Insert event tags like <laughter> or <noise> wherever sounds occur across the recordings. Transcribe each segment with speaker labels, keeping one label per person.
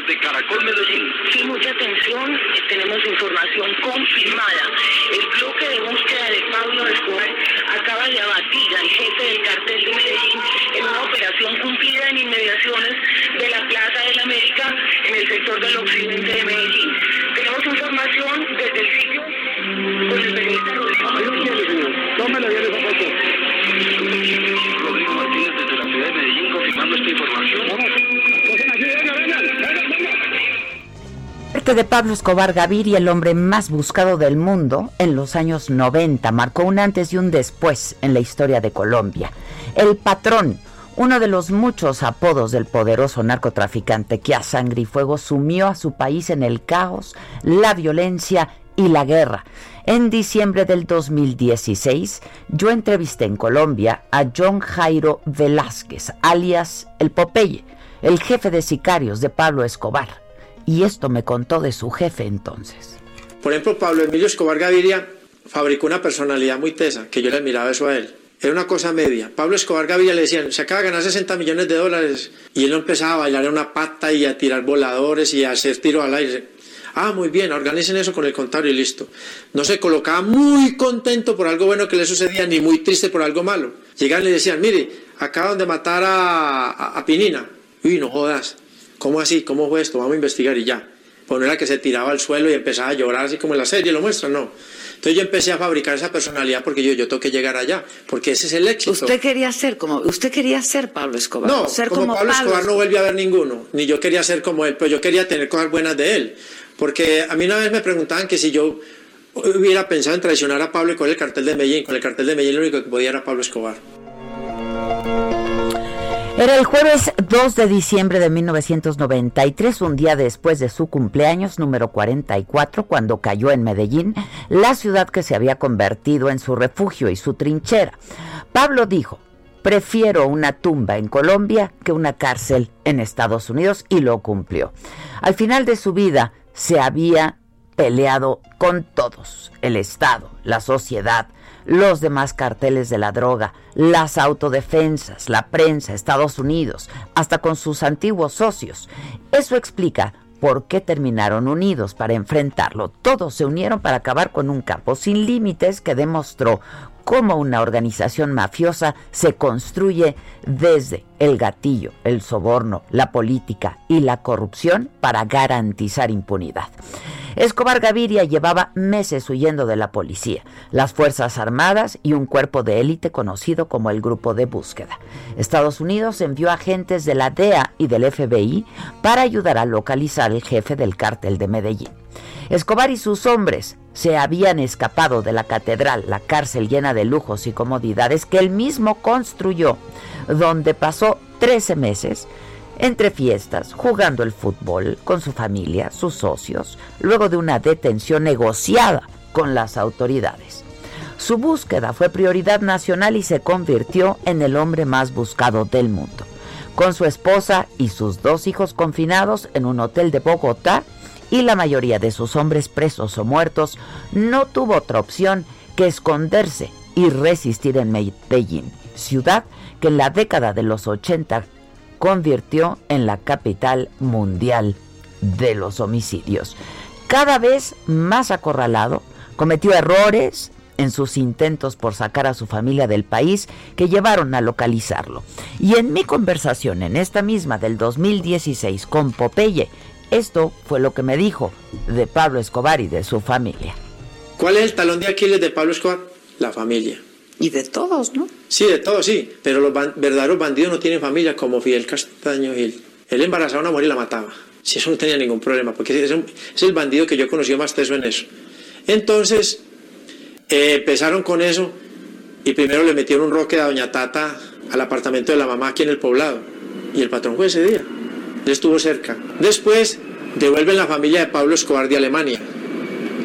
Speaker 1: Desde Caracol, Medellín.
Speaker 2: Sí, mucha atención, tenemos información confirmada. El bloque de búsqueda de Pablo Escobar acaba de abatir al jefe del cartel de Medellín en una operación cumplida en inmediaciones de la Plaza de la América en el sector del occidente de Medellín. Tenemos información desde el sitio con el periodista Rodrigo Martínez.
Speaker 1: Rodrigo Martínez desde la ciudad de Medellín confirmando esta información.
Speaker 3: Muerte de Pablo Escobar Gaviria, el hombre más buscado del mundo en los años 90, marcó un antes y un después en la historia de Colombia. El patrón, uno de los muchos apodos del poderoso narcotraficante que a sangre y fuego sumió a su país en el caos, la violencia y la guerra. En diciembre del 2016, yo entrevisté en Colombia a John Jairo Velázquez, alias El Popeye, el jefe de sicarios de Pablo Escobar. Y esto me contó de su jefe entonces.
Speaker 4: Por ejemplo, Pablo Emilio Escobar Gaviria fabricó una personalidad muy tesa, que yo le admiraba eso a él. Era una cosa media. Pablo Escobar Gaviria le decían, se acaba de ganar 60 millones de dólares. Y él no empezaba a bailar en una pata y a tirar voladores y a hacer tiros al aire. Ah, muy bien, organicen eso con el contrario y listo. No se colocaba muy contento por algo bueno que le sucedía, ni muy triste por algo malo. Llegaban y le decían, mire, acaban de matar a, a, a Pinina. Uy, no jodas. ¿Cómo así? ¿Cómo fue esto? Vamos a investigar y ya. Pues no era que se tiraba al suelo y empezaba a llorar así como en la serie lo muestran, no. Entonces yo empecé a fabricar esa personalidad porque yo, yo tengo que llegar allá, porque ese es el éxito.
Speaker 5: Usted quería ser como, usted quería ser Pablo Escobar.
Speaker 4: No,
Speaker 5: ser
Speaker 4: como, Pablo Escobar no vuelve a ver ninguno, ni yo quería ser como él, pero yo quería tener cosas buenas de él. Porque a mí una vez me preguntaban que si yo hubiera pensado en traicionar a Pablo y con el cartel de Medellín. Con el cartel de Medellín lo único que podía era Pablo Escobar.
Speaker 3: Era el jueves 2 de diciembre de 1993, un día después de su cumpleaños número 44, cuando cayó en Medellín, la ciudad que se había convertido en su refugio y su trinchera. Pablo dijo, prefiero una tumba en Colombia que una cárcel en Estados Unidos y lo cumplió. Al final de su vida se había peleado con todos, el Estado, la sociedad, los demás carteles de la droga, las autodefensas, la prensa, Estados Unidos, hasta con sus antiguos socios. Eso explica por qué terminaron unidos para enfrentarlo. Todos se unieron para acabar con un campo sin límites que demostró cómo una organización mafiosa se construye desde el gatillo, el soborno, la política y la corrupción para garantizar impunidad. Escobar Gaviria llevaba meses huyendo de la policía, las Fuerzas Armadas y un cuerpo de élite conocido como el Grupo de Búsqueda. Estados Unidos envió agentes de la DEA y del FBI para ayudar a localizar al jefe del cártel de Medellín. Escobar y sus hombres se habían escapado de la catedral, la cárcel llena de lujos y comodidades que él mismo construyó, donde pasó 13 meses entre fiestas, jugando el fútbol con su familia, sus socios, luego de una detención negociada con las autoridades. Su búsqueda fue prioridad nacional y se convirtió en el hombre más buscado del mundo. Con su esposa y sus dos hijos confinados en un hotel de Bogotá y la mayoría de sus hombres presos o muertos, no tuvo otra opción que esconderse y resistir en Medellín, ciudad que en la década de los 80 convirtió en la capital mundial de los homicidios. Cada vez más acorralado, cometió errores en sus intentos por sacar a su familia del país que llevaron a localizarlo. Y en mi conversación en esta misma del 2016 con Popeye, esto fue lo que me dijo de Pablo Escobar y de su familia.
Speaker 4: ¿Cuál es el talón de Aquiles de Pablo Escobar? La familia.
Speaker 6: Y de todos, ¿no?
Speaker 4: Sí, de todos, sí. Pero los verdaderos bandidos no tienen familia como Fidel Castaño Gil. Él embarazaba a una mujer y la mataba. Si eso no tenía ningún problema, porque es, es el bandido que yo conocí más teso en eso. Entonces, eh, empezaron con eso y primero le metieron un roque a Doña Tata al apartamento de la mamá aquí en el poblado. Y el patrón fue ese día. Él estuvo cerca. Después devuelven la familia de Pablo Escobar de Alemania,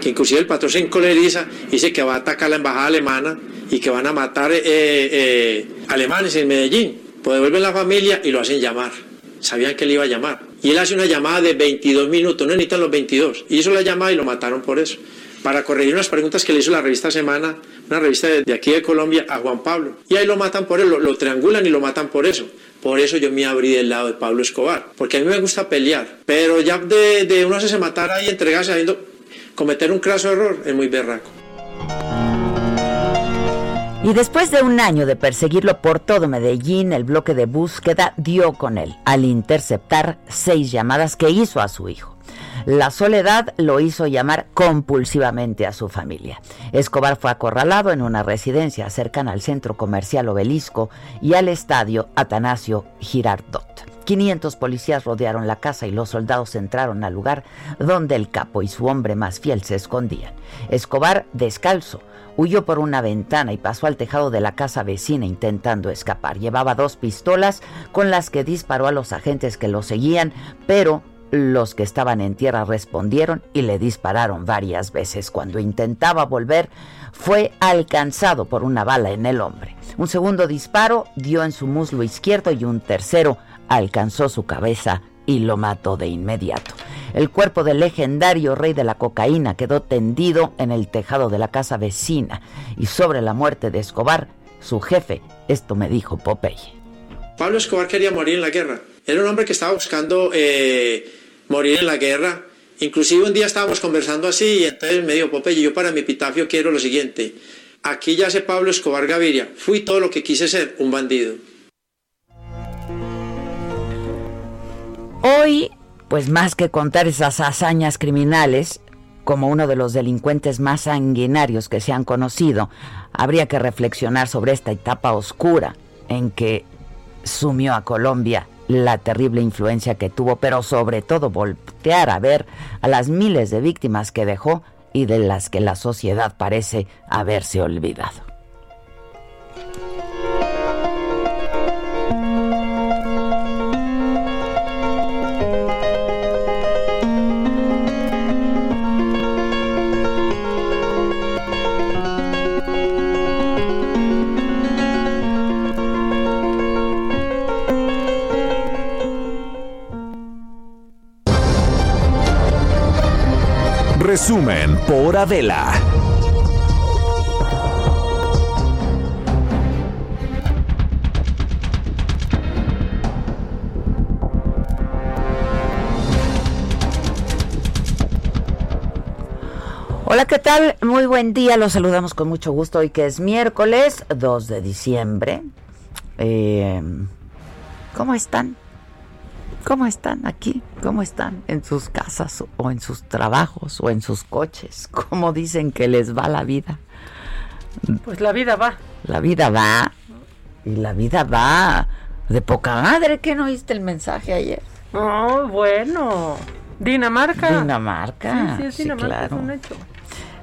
Speaker 4: que inclusive el patrón se encoleriza y dice que va a atacar la embajada alemana y que van a matar eh, eh, alemanes en Medellín. Pues devuelven la familia y lo hacen llamar. Sabían que él iba a llamar. Y él hace una llamada de 22 minutos, no necesitan los 22. Hizo la llamada y lo mataron por eso. Para corregir unas preguntas que le hizo la revista Semana, una revista de, aquí de Colombia, a Juan Pablo. Y ahí lo matan por eso, lo, triangulan y lo matan por eso. Por eso yo me abrí del lado de Pablo Escobar. Porque a mí me gusta pelear. Pero ya de, de uno se matar ahí, entregarse, habiendo cometer un craso error, es muy berraco.
Speaker 3: Y después de un año de perseguirlo por todo Medellín, el bloque de búsqueda dio con él al interceptar seis llamadas que hizo a su hijo. La soledad lo hizo llamar compulsivamente a su familia. Escobar fue acorralado en una residencia cercana al centro comercial Obelisco y al estadio Atanasio Girardot. 500 policías rodearon la casa y los soldados entraron al lugar donde el capo y su hombre más fiel se escondían. Escobar, descalzo, Huyó por una ventana y pasó al tejado de la casa vecina intentando escapar. Llevaba dos pistolas con las que disparó a los agentes que lo seguían, pero los que estaban en tierra respondieron y le dispararon varias veces. Cuando intentaba volver, fue alcanzado por una bala en el hombre. Un segundo disparo dio en su muslo izquierdo y un tercero alcanzó su cabeza y lo mató de inmediato. El cuerpo del legendario rey de la cocaína quedó tendido en el tejado de la casa vecina y sobre la muerte de Escobar, su jefe, esto me dijo Popeye.
Speaker 4: Pablo Escobar quería morir en la guerra. Era un hombre que estaba buscando eh, morir en la guerra. Inclusive un día estábamos conversando así y entonces me dijo Popeye, yo para mi epitafio quiero lo siguiente. Aquí ya sé Pablo Escobar Gaviria. Fui todo lo que quise ser, un bandido.
Speaker 3: Hoy, pues más que contar esas hazañas criminales, como uno de los delincuentes más sanguinarios que se han conocido, habría que reflexionar sobre esta etapa oscura en que sumió a Colombia la terrible influencia que tuvo, pero sobre todo voltear a ver a las miles de víctimas que dejó y de las que la sociedad parece haberse olvidado.
Speaker 7: Resumen por Adela.
Speaker 3: Hola, ¿qué tal? Muy buen día, los saludamos con mucho gusto hoy que es miércoles 2 de diciembre. Eh, ¿Cómo están? ¿Cómo están aquí? ¿Cómo están en sus casas o en sus trabajos o en sus coches? <laughs> ¿Cómo dicen que les va la vida?
Speaker 8: Pues la vida va.
Speaker 3: La vida va. Y la vida va de poca madre. ¿Qué no oíste el mensaje ayer?
Speaker 8: Oh, bueno. Dinamarca.
Speaker 3: Dinamarca.
Speaker 8: Sí, sí, es
Speaker 3: Sí,
Speaker 8: Dinamarca,
Speaker 3: claro.
Speaker 8: es un hecho.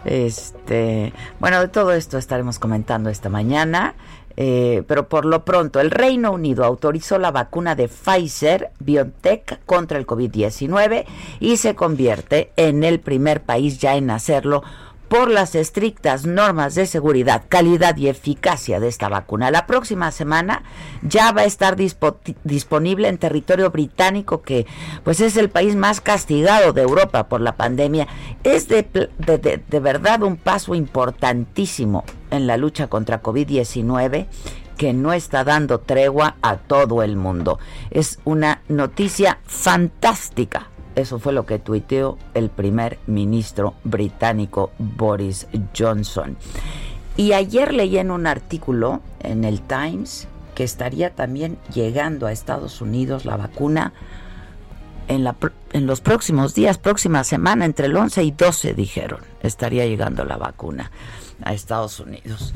Speaker 3: Este, bueno, de todo esto estaremos comentando esta mañana. Eh, pero por lo pronto, el Reino Unido autorizó la vacuna de Pfizer BioNTech contra el COVID-19 y se convierte en el primer país ya en hacerlo por las estrictas normas de seguridad, calidad y eficacia de esta vacuna. La próxima semana ya va a estar dispo- disponible en territorio británico, que pues es el país más castigado de Europa por la pandemia. Es de- de verdad un paso importantísimo en la lucha contra COVID-19 que no está dando tregua a todo el mundo. Es una noticia fantástica eso fue lo que tuiteó el primer ministro británico Boris Johnson. Y ayer leí en un artículo en el Times que estaría también llegando a Estados Unidos la vacuna en, la, en los próximos días, próxima semana, entre el 11 y 12 dijeron, estaría llegando la vacuna a Estados Unidos.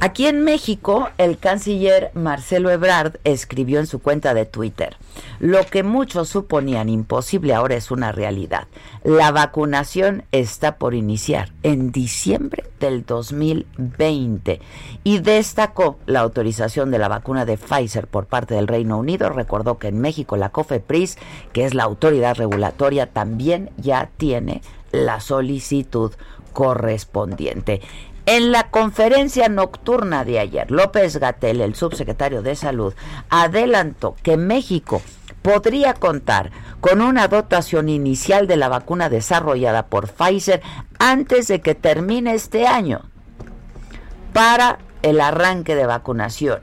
Speaker 3: Aquí en México, el canciller Marcelo Ebrard escribió en su cuenta de Twitter, lo que muchos suponían imposible ahora es una realidad. La vacunación está por iniciar en diciembre del 2020 y destacó la autorización de la vacuna de Pfizer por parte del Reino Unido. Recordó que en México la COFEPRIS, que es la autoridad regulatoria, también ya tiene la solicitud correspondiente. En la conferencia nocturna de ayer, López Gatel, el subsecretario de Salud, adelantó que México podría contar con una dotación inicial de la vacuna desarrollada por Pfizer antes de que termine este año para el arranque de vacunación.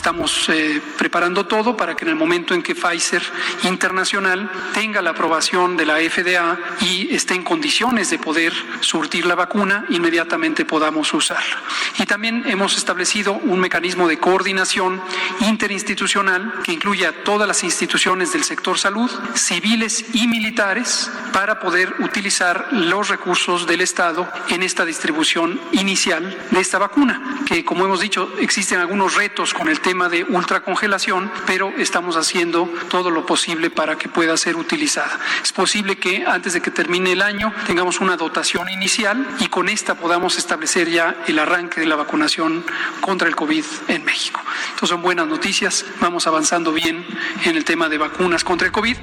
Speaker 9: Estamos eh, preparando todo para que en el momento en que Pfizer Internacional tenga la aprobación de la FDA y esté en condiciones de poder surtir la vacuna, inmediatamente podamos usarla. Y también hemos establecido un mecanismo de coordinación interinstitucional que incluye a todas las instituciones del sector salud, civiles y militares, para poder utilizar los recursos del Estado en esta distribución inicial de esta vacuna, que como hemos dicho existen algunos retos con el tema de ultracongelación, pero estamos haciendo todo lo posible para que pueda ser utilizada. Es posible que antes de que termine el año tengamos una dotación inicial y con esta podamos establecer ya el arranque de la vacunación contra el COVID en México. Entonces son buenas noticias, vamos avanzando bien en el tema de vacunas contra el COVID.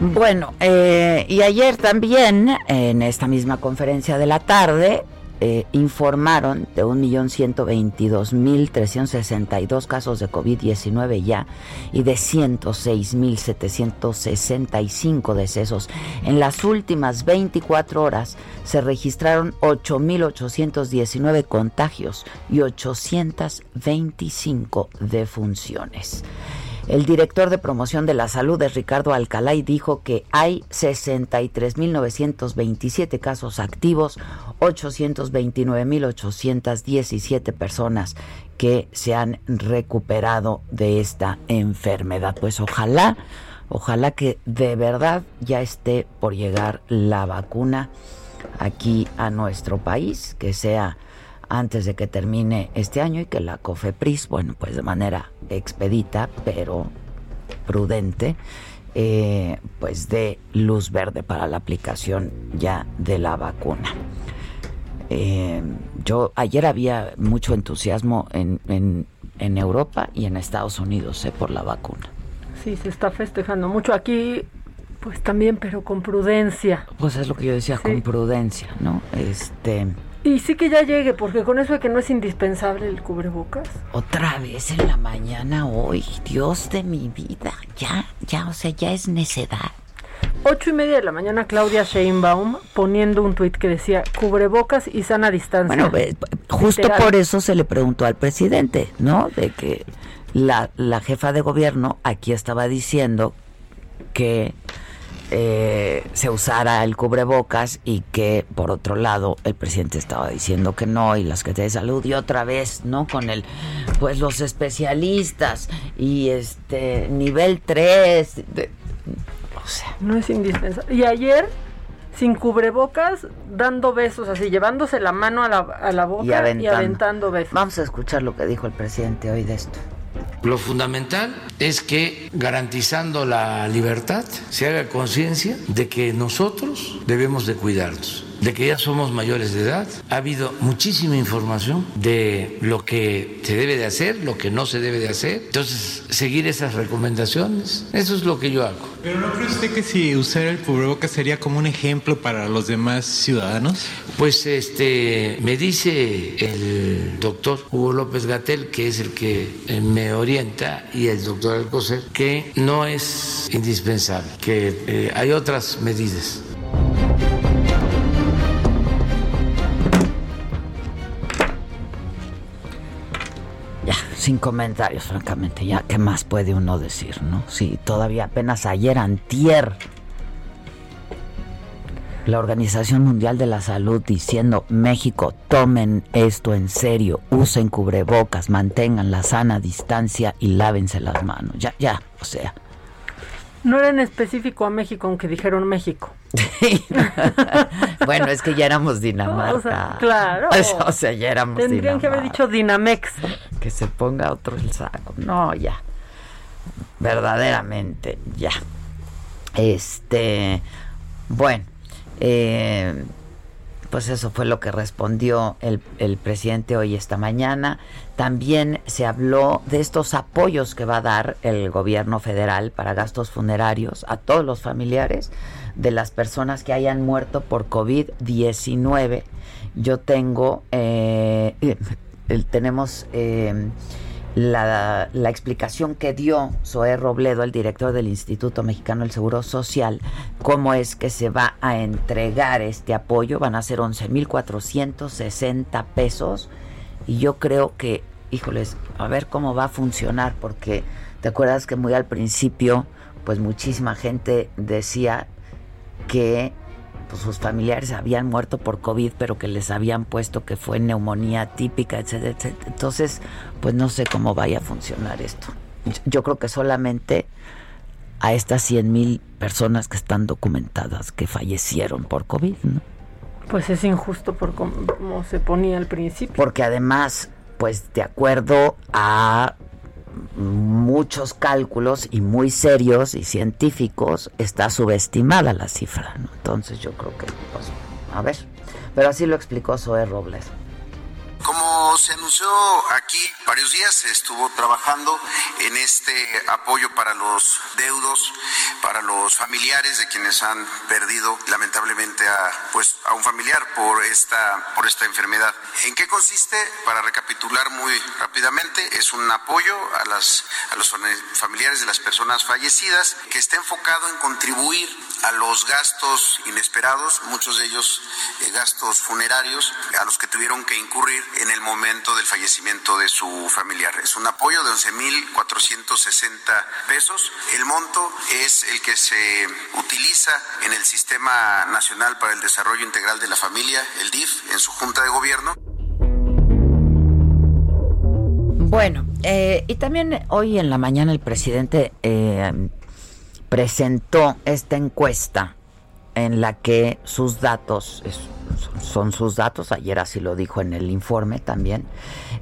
Speaker 3: Bueno, eh, y ayer también, en esta misma conferencia de la tarde, eh, informaron de 1.122.362 casos de COVID-19 ya y de 106.765 decesos. En las últimas 24 horas se registraron 8.819 contagios y 825 defunciones. El director de promoción de la salud de Ricardo Alcalá dijo que hay 63.927 casos activos, 829.817 personas que se han recuperado de esta enfermedad. Pues ojalá, ojalá que de verdad ya esté por llegar la vacuna aquí a nuestro país, que sea antes de que termine este año y que la COFEPRIS, bueno, pues de manera expedita, pero prudente, eh, pues dé luz verde para la aplicación ya de la vacuna. Eh, yo ayer había mucho entusiasmo en, en, en Europa y en Estados Unidos eh, por la vacuna.
Speaker 8: Sí, se está festejando mucho aquí, pues también, pero con prudencia.
Speaker 3: Pues es lo que yo decía, con prudencia, ¿no? Este.
Speaker 8: Y sí que ya llegue, porque con eso de que no es indispensable el cubrebocas.
Speaker 3: Otra vez en la mañana hoy, Dios de mi vida, ya, ya, o sea, ya es necedad.
Speaker 8: Ocho y media de la mañana, Claudia Sheinbaum poniendo un tuit que decía cubrebocas y sana distancia.
Speaker 3: Bueno, eh, justo
Speaker 8: Literal.
Speaker 3: por eso se le preguntó al presidente, ¿no? De que la, la jefa de gobierno aquí estaba diciendo que eh, se usara el cubrebocas y que por otro lado el presidente estaba diciendo que no y las que de salud y otra vez no con el pues los especialistas y este nivel 3 o sea
Speaker 8: No es indispensable. Y ayer, sin cubrebocas, dando besos, así, llevándose la mano a la, a la boca
Speaker 3: y aventando.
Speaker 8: aventando besos.
Speaker 3: Vamos a escuchar lo que dijo el presidente hoy de esto.
Speaker 10: Lo fundamental es que garantizando la libertad se haga conciencia de que nosotros debemos de cuidarnos, de que ya somos mayores de edad. Ha habido muchísima información de lo que se debe de hacer, lo que no se debe de hacer. Entonces, seguir esas recomendaciones, eso es lo que yo hago.
Speaker 11: ¿Pero no cree usted que si usar el cubrebocas sería como un ejemplo para los demás ciudadanos?
Speaker 10: Pues este me dice el doctor Hugo López Gatel, que es el que eh, me orienta, y el doctor Alcocer, que no es indispensable, que eh, hay otras medidas.
Speaker 3: Sin comentarios, francamente. Ya, ¿qué más puede uno decir, no? Sí, todavía apenas ayer, antier, la Organización Mundial de la Salud diciendo, México, tomen esto en serio, usen cubrebocas, mantengan la sana distancia y lávense las manos. Ya, ya, o sea.
Speaker 8: No era en específico a México, aunque dijeron México. <laughs>
Speaker 3: bueno, es que ya éramos Dinamarca.
Speaker 8: O sea, claro. <laughs>
Speaker 3: O sea, ya éramos
Speaker 8: Tendrían que haber dicho Dinamex.
Speaker 3: Que se ponga otro el saco. No, ya. Verdaderamente, ya. Este, bueno, eh, pues eso fue lo que respondió el, el presidente hoy esta mañana. También se habló de estos apoyos que va a dar el gobierno federal para gastos funerarios a todos los familiares de las personas que hayan muerto por COVID-19. Yo tengo, eh, <laughs> tenemos eh, la, la explicación que dio Zoé Robledo, el director del Instituto Mexicano del Seguro Social, cómo es que se va a entregar este apoyo. Van a ser 11.460 pesos. Y yo creo que, híjoles, a ver cómo va a funcionar, porque te acuerdas que muy al principio, pues muchísima gente decía que pues, sus familiares habían muerto por COVID, pero que les habían puesto que fue neumonía típica, etcétera, etcétera. Entonces, pues no sé cómo vaya a funcionar esto. Yo creo que solamente a estas 100 mil personas que están documentadas que fallecieron por COVID, ¿no?
Speaker 8: Pues es injusto por cómo, cómo se ponía al principio.
Speaker 3: Porque además, pues de acuerdo a muchos cálculos y muy serios y científicos, está subestimada la cifra. Entonces yo creo que, pues, a ver. Pero así lo explicó Zoé Robles.
Speaker 12: Como se anunció aquí varios días, se estuvo trabajando en este apoyo para los deudos, para los familiares de quienes han perdido lamentablemente a, pues, a un familiar por esta, por esta enfermedad. ¿En qué consiste? Para recapitular muy rápidamente, es un apoyo a, las, los familiares de las personas fallecidas que está enfocado en contribuir a los gastos inesperados, muchos de ellos eh, gastos funerarios, a los que tuvieron que incurrir en el momento del fallecimiento de su familiar. Es un apoyo de 11.460 pesos. El monto es el que se utiliza en el Sistema Nacional para el Desarrollo Integral de la Familia, el DIF, en su Junta de Gobierno.
Speaker 3: Bueno, eh, y también hoy en la mañana el presidente eh, presentó esta encuesta en la que sus datos, son sus datos, ayer así lo dijo en el informe también,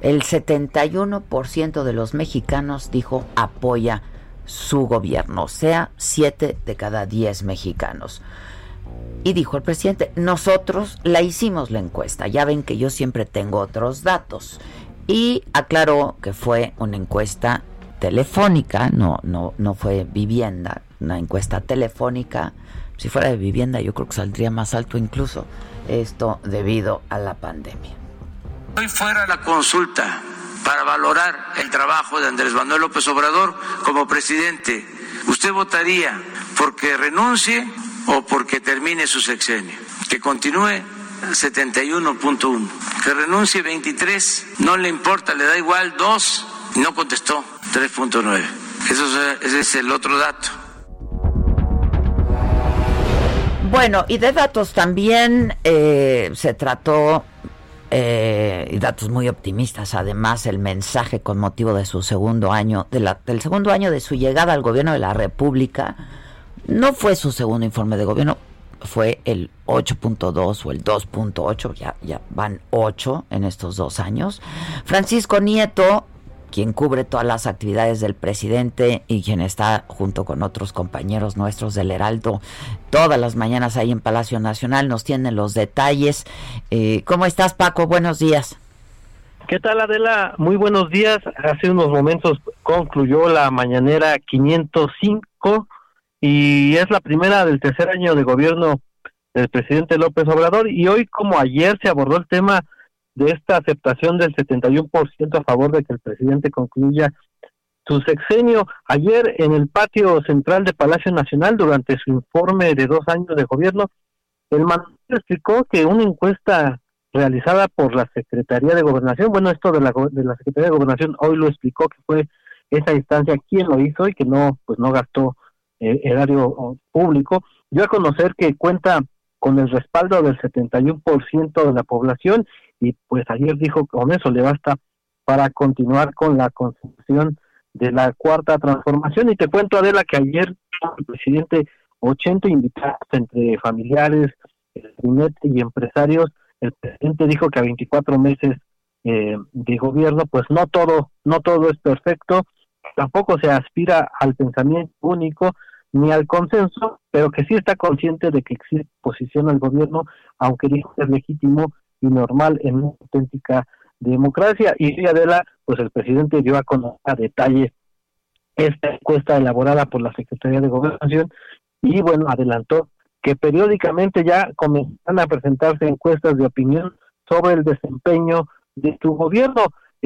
Speaker 3: el 71% de los mexicanos dijo apoya su gobierno, o sea, 7 de cada 10 mexicanos. Y dijo el presidente, nosotros la hicimos la encuesta, ya ven que yo siempre tengo otros datos. Y aclaró que fue una encuesta telefónica, no, no, no fue vivienda, una encuesta telefónica. Si fuera de vivienda yo creo que saldría más alto incluso esto debido a la pandemia.
Speaker 13: Hoy fuera la consulta para valorar el trabajo de Andrés Manuel López Obrador como presidente, ¿usted votaría porque renuncie o porque termine su sexenio? Que continúe 71.1, que renuncie 23, no le importa, le da igual 2, no contestó 3.9. Eso ese es el otro dato.
Speaker 3: Bueno, y de datos también eh, se trató, eh, y datos muy optimistas, además el mensaje con motivo de su segundo año, del segundo año de su llegada al gobierno de la República, no fue su segundo informe de gobierno, fue el 8.2 o el 2.8, ya, ya van 8 en estos dos años. Francisco Nieto quien cubre todas las actividades del presidente y quien está junto con otros compañeros nuestros del Heraldo todas las mañanas ahí en Palacio Nacional, nos tiene los detalles. Eh, ¿Cómo estás, Paco? Buenos días.
Speaker 14: ¿Qué tal, Adela? Muy buenos días. Hace unos momentos concluyó la mañanera 505 y es la primera del tercer año de gobierno del presidente López Obrador y hoy como ayer se abordó el tema de esta aceptación del 71% a favor de que el presidente concluya su sexenio. Ayer en el patio central de Palacio Nacional, durante su informe de dos años de gobierno, el mandatario explicó que una encuesta realizada por la Secretaría de Gobernación, bueno, esto de la, de la Secretaría de Gobernación hoy lo explicó que fue esa instancia quien lo hizo y que no, pues no gastó eh, erario público, dio a conocer que cuenta con el respaldo del 71% de la población y pues ayer dijo que con eso le basta para continuar con la construcción de la cuarta transformación. Y te cuento, Adela, que ayer el presidente 80 invitados entre familiares, el y empresarios, el presidente dijo que a 24 meses eh, de gobierno, pues no todo, no todo es perfecto, tampoco se aspira al pensamiento único ni al consenso, pero que sí está consciente de que existe posición al gobierno, aunque dijo es legítimo y normal en una auténtica democracia. Y Adela, pues el presidente dio a conocer a detalle esta encuesta elaborada por la Secretaría de Gobernación y bueno, adelantó que periódicamente ya comenzarán a presentarse encuestas de opinión sobre el desempeño de su gobierno.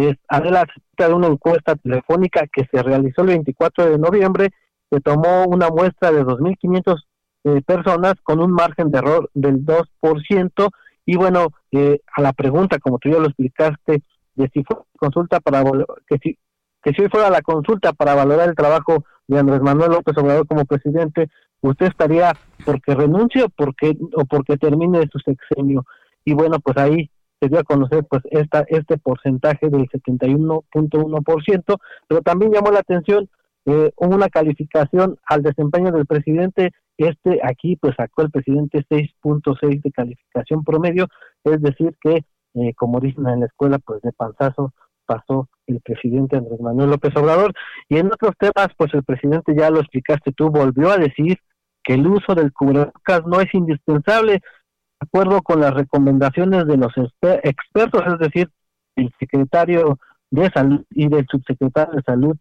Speaker 14: Es, Adela de una encuesta telefónica que se realizó el 24 de noviembre, se tomó una muestra de 2.500 eh, personas con un margen de error del 2%, y bueno, eh, a la pregunta, como tú ya lo explicaste, de si fue consulta para que si que si hoy fuera la consulta para valorar el trabajo de Andrés Manuel López Obrador como presidente, usted estaría porque renuncie o porque o porque termine su sexenio. Y bueno, pues ahí se dio a conocer pues esta este porcentaje del 71.1%, pero también llamó la atención eh, una calificación al desempeño del presidente este aquí pues sacó el presidente 6.6 de calificación promedio, es decir que eh, como dicen en la escuela pues de panzazo pasó el presidente Andrés Manuel López Obrador. Y en otros temas pues el presidente ya lo explicaste tú volvió a decir que el uso del cubrebocas no es indispensable acuerdo con las recomendaciones de los expertos, es decir, el secretario de salud y del subsecretario de salud,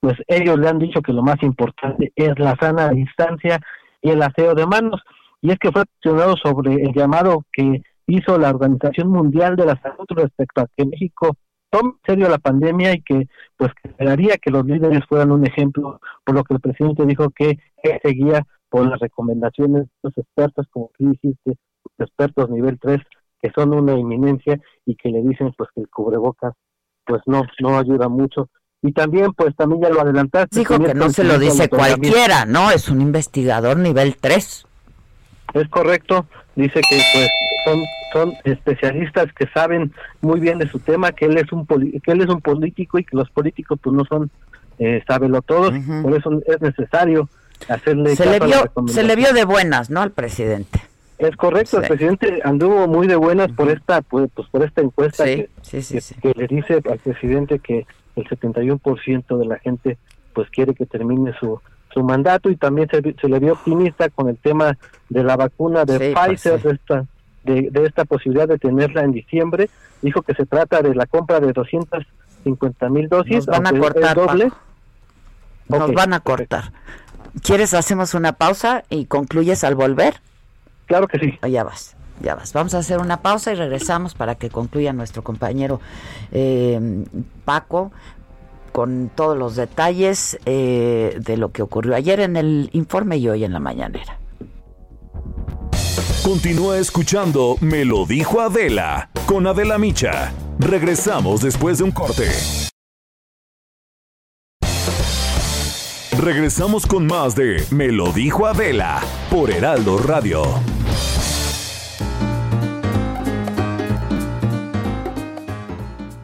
Speaker 14: pues ellos le han dicho que lo más importante es la sana distancia y el aseo de manos. Y es que fue cuestionado sobre el llamado que hizo la Organización Mundial de la Salud respecto a que México tome en serio la pandemia y que pues esperaría que los líderes fueran un ejemplo, por lo que el presidente dijo que seguía por las recomendaciones de los expertos, como tú dijiste, expertos nivel 3, que son una inminencia y que le dicen pues que el cubrebocas pues no no ayuda mucho y también pues también ya lo adelantaste.
Speaker 3: Dijo que no se lo dice cualquiera, ¿no? Es un investigador nivel 3.
Speaker 14: Es correcto, dice que pues son son especialistas que saben muy bien de su tema, que él es un que él es un político y que los políticos pues no son eh, sábelo todos, por eso es necesario hacerle
Speaker 3: se le vio se le vio de buenas, ¿no? al presidente.
Speaker 14: Es correcto, el presidente anduvo muy de buenas por esta pues, pues por esta encuesta que, que, le dice al presidente que el 71% de la gente pues quiere que termine su su mandato y también se, se le vio optimista con el tema de la vacuna de
Speaker 3: pues,
Speaker 14: Pfizer de esta de, de esta posibilidad de tenerla en diciembre. Dijo que se trata de la compra de 250 mil dosis
Speaker 3: Nos van a cortar,
Speaker 14: doble.
Speaker 3: Nos van a cortar. ¿Quieres hacemos una pausa y concluyes al volver?
Speaker 14: Claro que sí.
Speaker 3: Ya vas, ya vas. Vamos a hacer una pausa y regresamos para que concluya nuestro compañero eh, Paco con todos los detalles eh, de lo que ocurrió ayer en el informe y hoy en la mañanera.
Speaker 7: Continúa escuchando Me lo dijo Adela con Adela Micha. Regresamos después de un corte. Regresamos con más de Me lo dijo Adela por Heraldo Radio.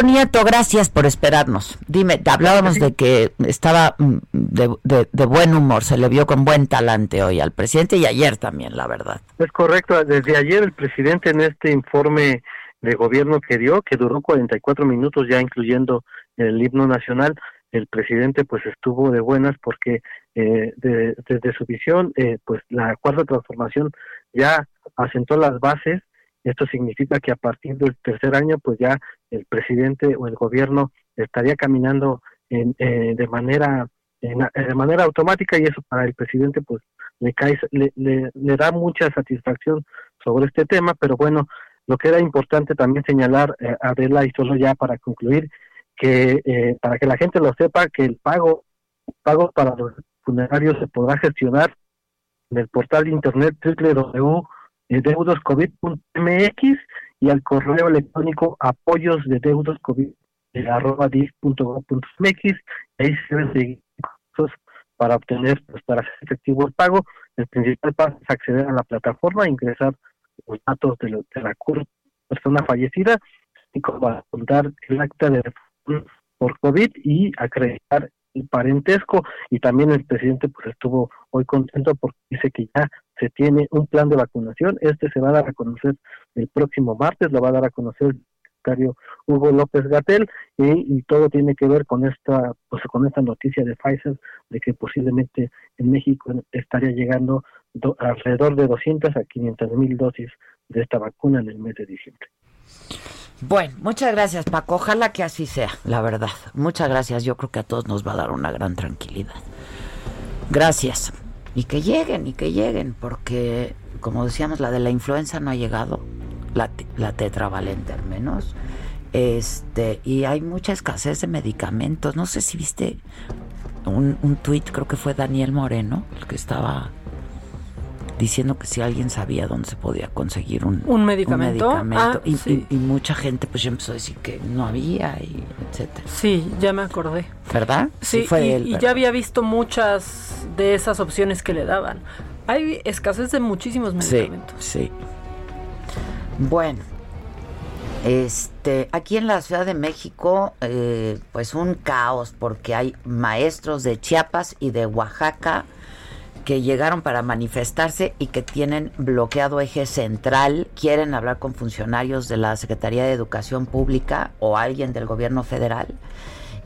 Speaker 3: Paco Nieto, gracias por esperarnos. Dime, hablábamos de que estaba mm, de, de- de buen humor, se le vio con buen talante hoy al presidente y ayer también, la verdad.
Speaker 14: Es correcto. Desde ayer el presidente en este informe de gobierno que dio, que duró 44 minutos ya incluyendo el himno nacional, el presidente pues estuvo de buenas porque eh, de- desde su visión, eh, pues la cuarta transformación ya asentó las bases. Esto significa que a partir del tercer año, pues ya el presidente o el gobierno estaría caminando en, eh, de manera en- eh, de manera automática y eso para el presidente pues le cae le, le, da mucha satisfacción sobre este tema pero bueno lo que era importante también señalar eh, Adela y solo ya para concluir que eh, para que la gente lo sepa que el pago pago para los funerarios se podrá gestionar en el portal de internet www.deudoscovid.mx y al correo electrónico apoyos de deudos covid arroba ahí se deben seguir para obtener pues para hacer efectivo el pago. El principal paso es acceder a la plataforma ingresar los datos de, de la persona fallecida y como apuntar el acta de por COVID y acreditar el parentesco. Y también el presidente pues estuvo hoy contento porque dice que ya se tiene un plan de vacunación, este se va a dar a conocer el próximo martes, lo va a dar a conocer el secretario Hugo López Gatel y, todo tiene que ver con esta pues con esta noticia de Pfizer de que posiblemente en México estaría llegando do- alrededor de 200 a 500 mil dosis de esta vacuna en el mes de diciembre.
Speaker 3: Bueno, muchas gracias Paco, ojalá que así sea, la verdad. Muchas gracias, yo creo que a todos nos va a dar una gran tranquilidad. Gracias. Y que lleguen, y que lleguen, porque como decíamos, la de la influenza no ha llegado, la, la tetravalente al menos. Este, y hay mucha escasez de medicamentos. No sé si viste un, un tuit, creo que fue Daniel Moreno, el que estaba diciendo que si alguien sabía dónde se podía conseguir un,
Speaker 8: ¿Un medicamento?
Speaker 3: medicamento.
Speaker 8: Ah,
Speaker 3: y,
Speaker 8: sí.
Speaker 3: y- y mucha gente pues ya empezó a decir que no había y etcétera.
Speaker 8: Sí, ya me acordé.
Speaker 3: ¿Verdad?
Speaker 8: Sí,
Speaker 3: fue
Speaker 8: y,
Speaker 3: él,
Speaker 8: y ya había visto muchas de esas opciones que le daban. Hay escasez de muchísimos
Speaker 3: Sí,
Speaker 8: medicamentos.
Speaker 3: sí. Bueno, este, aquí en la Ciudad de México, eh, pues un caos porque hay maestros de Chiapas y de Oaxaca que llegaron para manifestarse y que tienen bloqueado eje central, quieren hablar con funcionarios de la Secretaría de Educación Pública o alguien del gobierno federal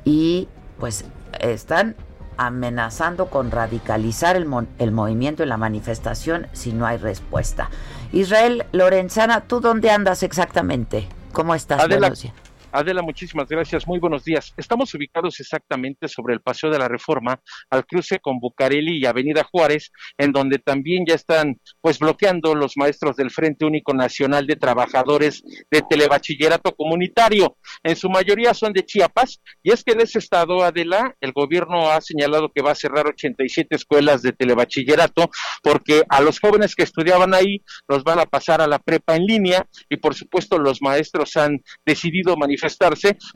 Speaker 3: y pues están amenazando con radicalizar el, el movimiento y la manifestación si no hay respuesta. Israel Lorenzana, ¿tú dónde andas exactamente? ¿Cómo estás?
Speaker 4: Adela, Adela, muchísimas gracias. Muy buenos días. Estamos ubicados exactamente sobre el Paseo de la Reforma, al cruce con Bucareli y Avenida Juárez, en donde también ya están pues bloqueando los maestros del Frente Único Nacional de Trabajadores de Telebachillerato Comunitario. En su mayoría son de Chiapas, y es que en ese estado, Adela, el gobierno ha señalado que va a cerrar 87 escuelas de telebachillerato porque a los jóvenes que estudiaban ahí los van a pasar a la prepa en línea y por supuesto los maestros han decidido manifestar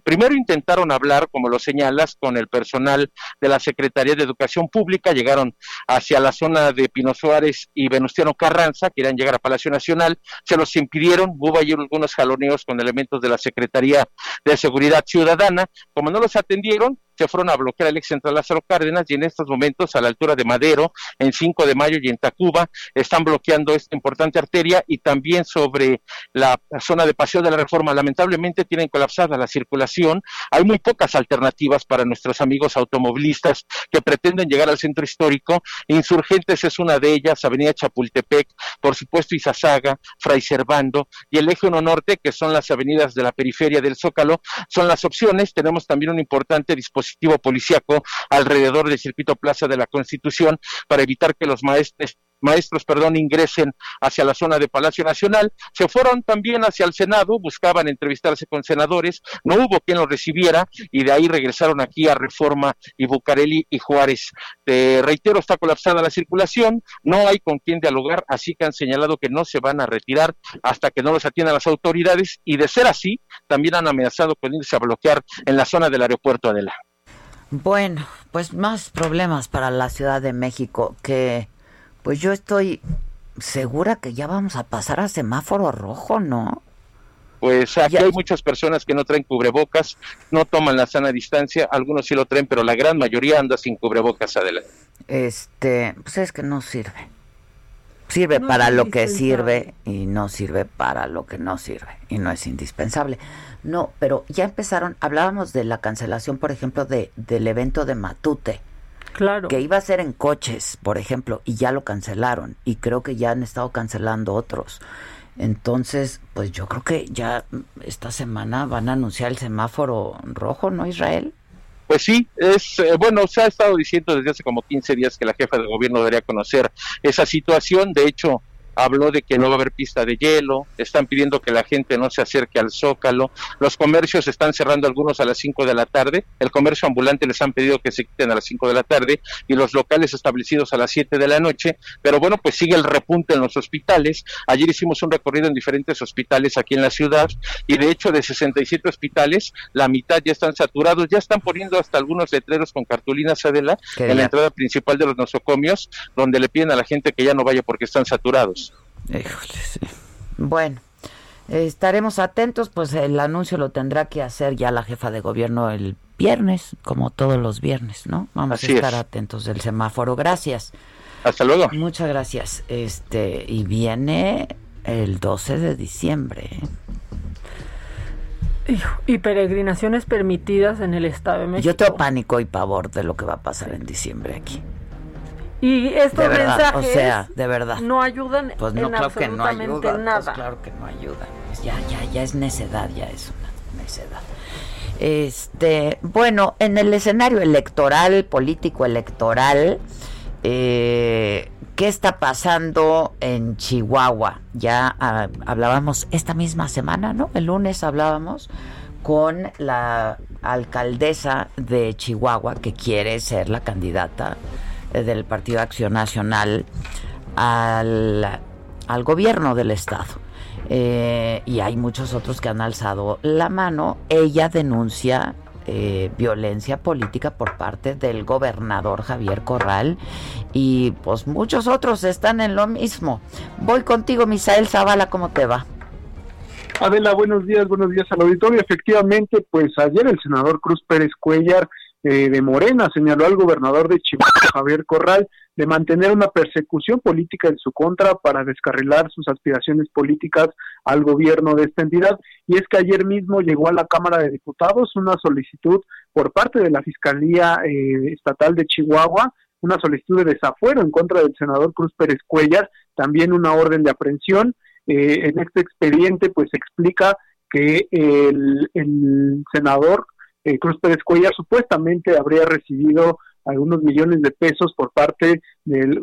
Speaker 4: Primero intentaron hablar, como lo señalas, con el personal de la Secretaría de Educación Pública, llegaron hacia la zona de Pino Suárez y Venustiano Carranza, querían llegar a Palacio Nacional, se los impidieron, hubo ahí algunos jaloneos con elementos de la Secretaría de Seguridad Ciudadana, como no los atendieron, se fueron a bloquear el ex central Lázaro Cárdenas y en estos momentos a la altura de Madero, en 5 de mayo y en Tacuba, están bloqueando esta importante arteria y también sobre la zona de Paseo de la Reforma. Lamentablemente tienen colapsada la circulación. Hay muy pocas alternativas para nuestros amigos automovilistas que pretenden llegar al centro histórico. Insurgentes es una de ellas, Avenida Chapultepec, por supuesto Izazaga, Fray Servando y el eje 1 norte, que son las avenidas de la periferia del Zócalo, son las opciones. Tenemos también una importante disposición dispositivo policíaco alrededor del circuito Plaza de la Constitución para evitar que los maestros maestros, perdón, ingresen hacia la zona de Palacio Nacional. Se fueron también hacia el Senado, buscaban entrevistarse con senadores, no hubo quien los recibiera y de ahí regresaron aquí a Reforma y Bucareli y Juárez. Te reitero, está colapsada la circulación, no hay con quien dialogar, así que han señalado que no se van a retirar hasta que no los atiendan las autoridades y de ser así, también han amenazado con irse a bloquear en la zona del aeropuerto Adela.
Speaker 3: Bueno, pues más problemas para la Ciudad de México que pues yo estoy segura que ya vamos a pasar a semáforo rojo, ¿no?
Speaker 4: Pues aquí hay muchas personas que no traen cubrebocas, no toman la sana distancia, algunos sí lo traen, pero la gran mayoría anda sin cubrebocas adelante.
Speaker 3: Este, pues es que no sirve. Sirve para lo que sirve y no sirve para lo que no sirve y no es indispensable. No, pero ya empezaron, hablábamos de la cancelación, por ejemplo, de, del evento de Matute.
Speaker 8: Claro.
Speaker 3: Que iba a ser en coches, por ejemplo, y ya lo cancelaron. Y creo que ya han estado cancelando otros. Entonces, pues yo creo que ya esta semana van a anunciar el semáforo rojo, ¿no, Israel?
Speaker 4: Pues sí, es eh, bueno, se ha estado diciendo desde hace como 15 días que la jefa de gobierno debería conocer esa situación. De hecho, habló de que no va a haber pista de hielo, están pidiendo que la gente no se acerque al zócalo, los comercios están cerrando algunos a las 5 de la tarde, el comercio ambulante les han pedido que se quiten a las 5 de la tarde y los locales establecidos a las 7 de la noche, pero bueno, pues sigue el repunte en los hospitales. Ayer hicimos un recorrido en diferentes hospitales aquí en la ciudad y de hecho de 67 hospitales, la mitad ya están saturados, ya están poniendo hasta algunos letreros con cartulinas Adela en la entrada principal de los nosocomios, donde le piden a la gente que ya no vaya porque están saturados.
Speaker 3: Bueno, estaremos atentos, pues el anuncio lo tendrá que hacer ya la jefa de gobierno el viernes, como todos los viernes, ¿no? Vamos a estar atentos del semáforo. Gracias.
Speaker 4: Hasta luego.
Speaker 3: Muchas gracias. Este, y viene el 12 de diciembre.
Speaker 8: Y peregrinaciones permitidas en el Estado de México.
Speaker 3: Yo tengo pánico y pavor de lo que va a pasar en diciembre aquí.
Speaker 8: Y estos mensajes
Speaker 3: o sea, de verdad.
Speaker 8: no ayudan
Speaker 3: pues no,
Speaker 8: en absolutamente
Speaker 3: no pues
Speaker 8: nada.
Speaker 3: claro que no ayudan. Ya, ya, ya es necedad, ya es una necedad. Este, bueno, en el escenario electoral, político electoral, eh, ¿qué está pasando en Chihuahua? Ya ah, hablábamos esta misma semana, ¿no? El lunes hablábamos con la alcaldesa de Chihuahua que quiere ser la candidata del Partido Acción Nacional al, al gobierno del Estado. Eh, y hay muchos otros que han alzado la mano. Ella denuncia eh, violencia política por parte del gobernador Javier Corral y pues muchos otros están en lo mismo. Voy contigo, Misael Zavala, ¿cómo te va?
Speaker 15: Adela, buenos días, buenos días al auditorio. Efectivamente, pues ayer el senador Cruz Pérez Cuellar eh, de Morena señaló al gobernador de Chihuahua, Javier Corral, de mantener una persecución política en su contra para descarrilar sus aspiraciones políticas al gobierno de esta entidad. Y es que ayer mismo llegó a la Cámara de Diputados una solicitud por parte de la Fiscalía eh, Estatal de Chihuahua, una solicitud de desafuero en contra del senador Cruz Pérez Cuellar, también una orden de aprehensión. Eh, en este expediente, pues explica que el, el senador eh, Cruz Pérez Cuellar supuestamente habría recibido algunos millones de pesos por parte del,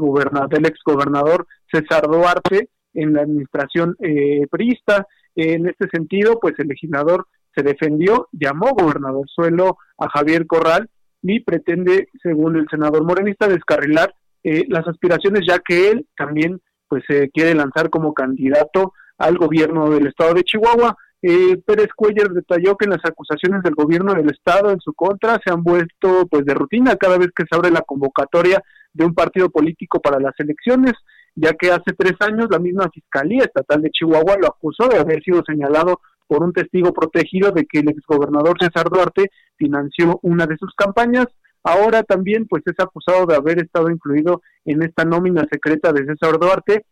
Speaker 15: del exgobernador César Duarte en la administración eh, priista. En este sentido, pues el legislador se defendió, llamó gobernador suelo a Javier Corral y pretende, según el senador morenista, descarrilar eh, las aspiraciones, ya que él también pues se quiere lanzar como candidato al gobierno del estado de Chihuahua. Eh, Pérez Cuellar detalló que las acusaciones del gobierno del estado en su contra se han vuelto pues de rutina cada vez que se abre la convocatoria de un partido político para las elecciones, ya que hace tres años la misma Fiscalía Estatal de Chihuahua lo acusó de haber sido señalado por un testigo protegido de que el exgobernador César Duarte financió una de sus campañas. Ahora también pues es acusado de haber estado incluido en esta nómina secreta de César Duarte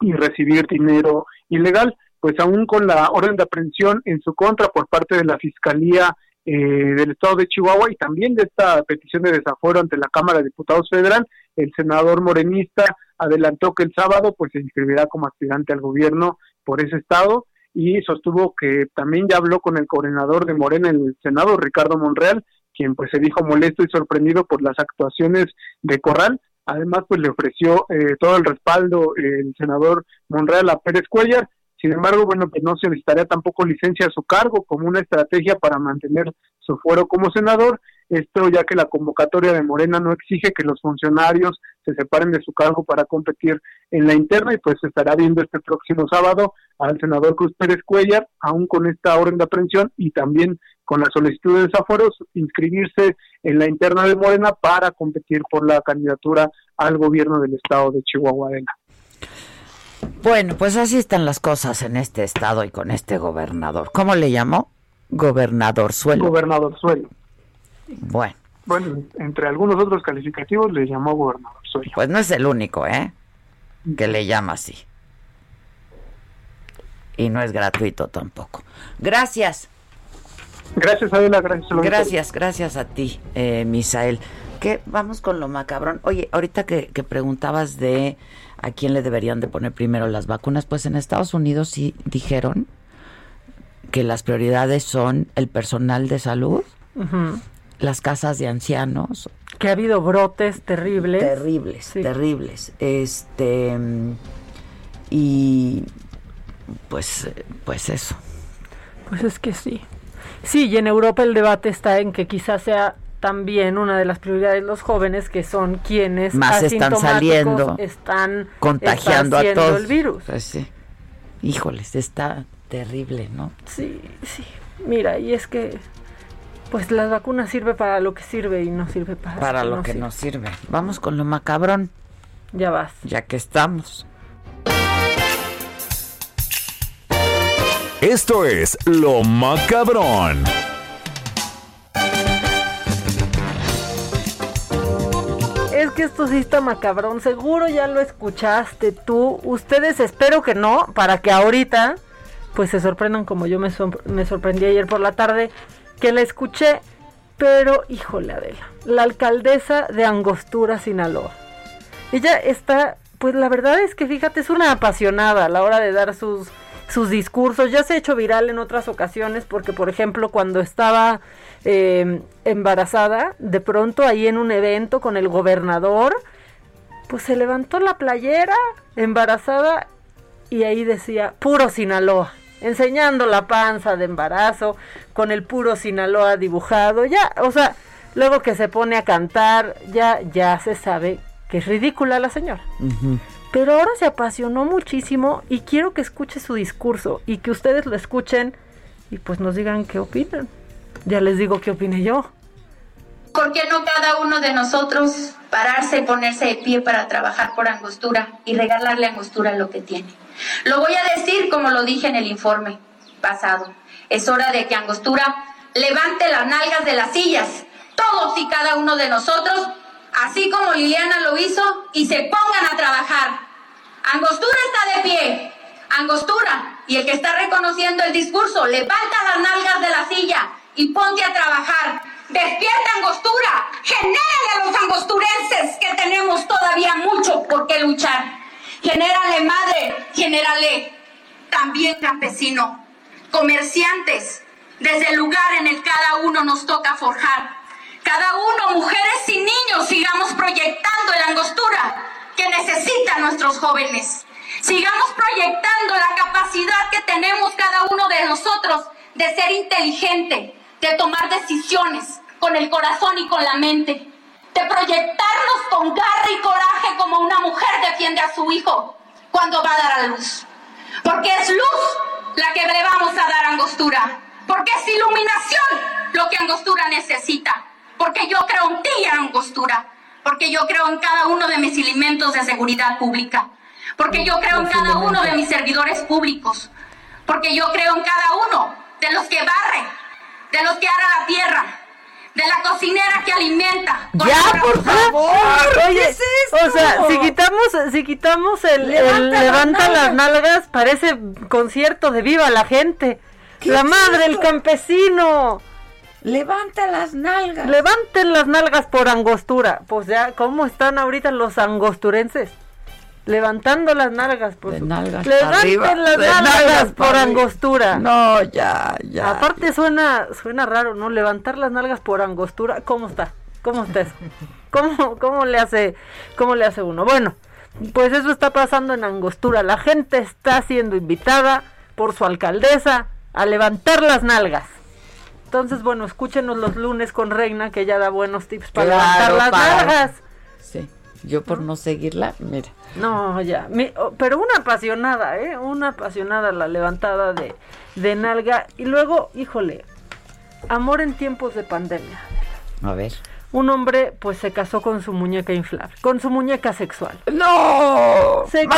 Speaker 15: y recibir dinero ilegal pues aún con la orden de aprehensión en su contra por parte de la Fiscalía eh, del Estado de Chihuahua y también de esta petición de desafuero ante la Cámara de Diputados Federal, el senador morenista adelantó que el sábado pues se inscribirá como aspirante al gobierno por ese estado y sostuvo que también ya habló con el coordinador de Morena en el Senado, Ricardo Monreal, quien pues se dijo molesto y sorprendido por las actuaciones de Corral. Además, pues le ofreció eh, todo el respaldo el senador Monreal a Pérez Cuellar sin embargo, bueno, pues no se necesitaría tampoco licencia a su cargo como una estrategia para mantener su fuero como senador. Esto ya que la convocatoria de Morena no exige que los funcionarios se separen de su cargo para competir en la interna y pues se estará viendo este próximo sábado al senador Cruz Pérez Cuellar, aún con esta orden de aprehensión y también con la solicitud de desaforos, inscribirse en la interna de Morena para competir por la candidatura al gobierno del estado de Chihuahua.
Speaker 3: Bueno, pues así están las cosas en este estado y con este gobernador. ¿Cómo le llamó? Gobernador Suelo.
Speaker 15: Gobernador Suelo.
Speaker 3: Bueno.
Speaker 15: Bueno, entre algunos otros calificativos le llamó Gobernador Suelo.
Speaker 3: Pues no es el único, ¿eh? Que le llama así. Y no es gratuito tampoco. Gracias.
Speaker 15: Gracias, Adela. Gracias,
Speaker 3: Gracias, gracias a ti, eh, Misael. ¿Qué? Vamos con lo macabrón. Oye, ahorita que, que preguntabas de a quién le deberían de poner primero las vacunas, pues en Estados Unidos sí dijeron que las prioridades son el personal de salud, las casas de ancianos.
Speaker 8: Que ha habido brotes terribles.
Speaker 3: Terribles, terribles. Este y pues pues eso.
Speaker 8: Pues es que sí. Sí, y en Europa el debate está en que quizás sea también una de las prioridades los jóvenes que son quienes
Speaker 3: más están saliendo
Speaker 8: están
Speaker 3: contagiando a todos
Speaker 8: el virus.
Speaker 3: Pues sí. híjoles está terrible no
Speaker 8: sí sí. Mira y es que pues las vacunas sirve para lo que sirve y no sirve para
Speaker 3: para lo que no sirve. Vamos con lo macabrón.
Speaker 8: Ya vas.
Speaker 3: Ya que estamos.
Speaker 7: Esto es lo macabrón
Speaker 8: que esto sí está macabrón. Seguro ya lo escuchaste tú. Ustedes espero que no, para que ahorita pues se sorprendan como yo me, sorprendí ayer por la tarde que la escuché. Pero, híjole Adela, la alcaldesa de Angostura, Sinaloa. Ella está, pues la verdad es que fíjate, es una apasionada a la hora de dar sus, sus discursos. Ya se ha hecho viral en otras ocasiones porque, por ejemplo, cuando estaba eh, embarazada, de pronto ahí en un evento con el gobernador, pues se levantó la playera embarazada y ahí decía puro Sinaloa, enseñando la panza de embarazo con el puro Sinaloa dibujado, ya, o sea, luego que se pone a cantar, ya, ya se sabe que es ridícula la señora. Pero ahora se apasionó muchísimo y quiero que escuche su discurso y que ustedes lo escuchen y pues nos digan qué opinan. Ya les digo qué opine yo.
Speaker 16: ¿Por qué no cada uno de nosotros pararse y ponerse de pie para trabajar por Angostura y regalarle Angostura lo que tiene? Lo voy a decir como lo dije en el informe pasado. Es hora de que Angostura levante las nalgas de las sillas todos y cada uno de nosotros, así como Liliana lo hizo, y se pongan a trabajar. Angostura está de pie. Angostura. Y el que está reconociendo el discurso, levanta las nalgas de la silla y ponte a trabajar. Despierta angostura. Genérale a los angosturenses que tenemos todavía mucho por qué luchar. Genérale madre, genérale también campesino, comerciantes, desde el lugar en el cada uno nos toca forjar. Cada uno, mujeres y niños, sigamos proyectando la angostura que necesitan nuestros jóvenes. Sigamos proyectando la capacidad que tenemos cada uno de nosotros de ser inteligente, de tomar decisiones con el corazón y con la mente, de proyectarnos con garra y coraje como una mujer defiende a su hijo cuando va a dar a luz. Porque es luz la que le vamos a dar a Angostura. Porque es iluminación lo que Angostura necesita. Porque yo creo en ti, Angostura. Porque yo creo en cada uno de mis elementos de seguridad pública. Porque yo creo en cada uno de mis servidores públicos. Porque yo creo en cada uno de los que barren, de los que ara la tierra, de la cocinera que alimenta. con
Speaker 3: Ya, por favor.
Speaker 8: Oye,
Speaker 3: ¿Qué es esto?
Speaker 8: o sea, si quitamos, si quitamos el el
Speaker 3: Levanta las
Speaker 8: las
Speaker 3: nalgas.
Speaker 8: parece concierto de viva la gente.
Speaker 3: ¿Qué
Speaker 8: La
Speaker 3: es
Speaker 8: madre, el
Speaker 3: esto?
Speaker 8: campesino.
Speaker 3: Levanta las nalgas.
Speaker 8: Levanten las nalgas por angostura. Pues ya, ¿cómo están ahorita los angosturenses? Levantando las nalgas por
Speaker 3: De
Speaker 8: su-
Speaker 3: nalgas
Speaker 8: Levanten
Speaker 3: arriba,
Speaker 8: las
Speaker 3: de
Speaker 8: nalgas,
Speaker 3: nalgas
Speaker 8: por angostura.
Speaker 3: No, ya, ya.
Speaker 8: Aparte suena suena raro, ¿no? Levantar las nalgas por angostura. ¿Cómo está? ¿Cómo está eso? ¿Cómo, cómo le hace cómo le hace uno? Bueno, pues eso está pasando en Angostura. La gente está siendo invitada por su alcaldesa a levantar las nalgas. Entonces, bueno, escúchenos los lunes con Reina, que ella da buenos tips para
Speaker 3: Claro,
Speaker 8: levantar las
Speaker 3: para-
Speaker 8: nalgas.
Speaker 3: Yo por no seguirla, mira.
Speaker 8: No, ya. mi- oh, pero una apasionada, ¿eh? Una apasionada la levantada de, de nalga. Y luego, híjole, amor en tiempos de pandemia.
Speaker 3: A ver.
Speaker 8: Un hombre, pues, se casó con su muñeca inflable, con su muñeca sexual.
Speaker 3: ¡No!
Speaker 8: Se
Speaker 3: ¡Vaca,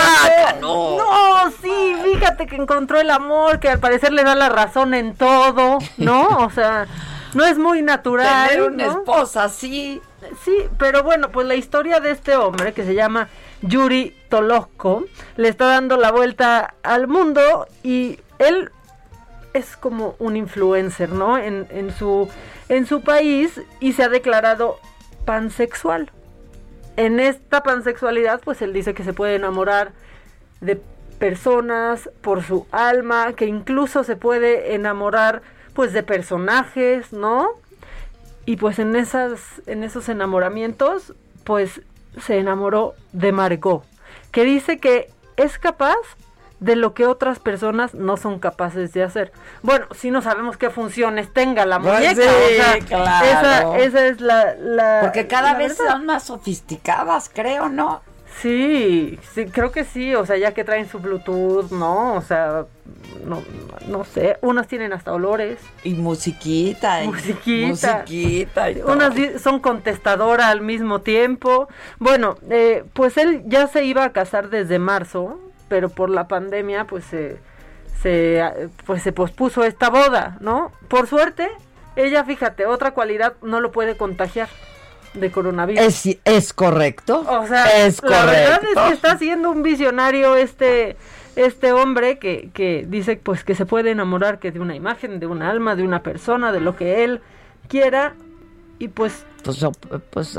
Speaker 8: casó.
Speaker 3: no!
Speaker 8: No, sí, fíjate que encontró el amor, que al parecer le da la razón en todo, ¿no? O sea, no es muy natural. <laughs>
Speaker 3: Tener una
Speaker 8: ¿no?
Speaker 3: esposa así.
Speaker 8: Sí, pero bueno, pues la historia de este hombre que se llama Yuri Tolosco le está dando la vuelta al mundo y él es como un influencer, ¿no? En, en su, en su país y se ha declarado pansexual. En esta pansexualidad, pues él dice que se puede enamorar de personas por su alma, que incluso se puede enamorar pues de personajes, ¿no? Y pues en esas en esos enamoramientos pues se enamoró de Margot, que dice que es capaz de lo que otras personas no son capaces de hacer. Bueno, si no sabemos qué funciones tenga la muñeca,
Speaker 3: sí,
Speaker 8: o sea,
Speaker 3: claro.
Speaker 8: esa, esa es la, la-
Speaker 3: Porque cada
Speaker 8: la
Speaker 3: vez
Speaker 8: verdad.
Speaker 3: son más sofisticadas, creo, ¿no?
Speaker 8: Sí, sí, creo que sí, o sea, ya que traen su Bluetooth, ¿no? O sea, no, no sé, unas tienen hasta olores.
Speaker 3: Y musiquita. y
Speaker 8: Musiquita.
Speaker 3: Musiquita. y.
Speaker 8: Unas son contestadora al mismo tiempo. Bueno, eh, pues él ya se iba a casar desde marzo, pero por la pandemia, pues se, se, pues se pospuso esta boda, ¿no? Por suerte, ella, fíjate, otra cualidad, no lo puede contagiar de coronavirus.
Speaker 3: Es, es correcto.
Speaker 8: O sea,
Speaker 3: es
Speaker 8: la verdad
Speaker 3: correcto.
Speaker 8: es que está siendo un visionario este este hombre que, que dice pues que se puede enamorar que de una imagen, de una alma, de una persona, de lo que él quiera y pues
Speaker 3: Pues, pues
Speaker 8: pues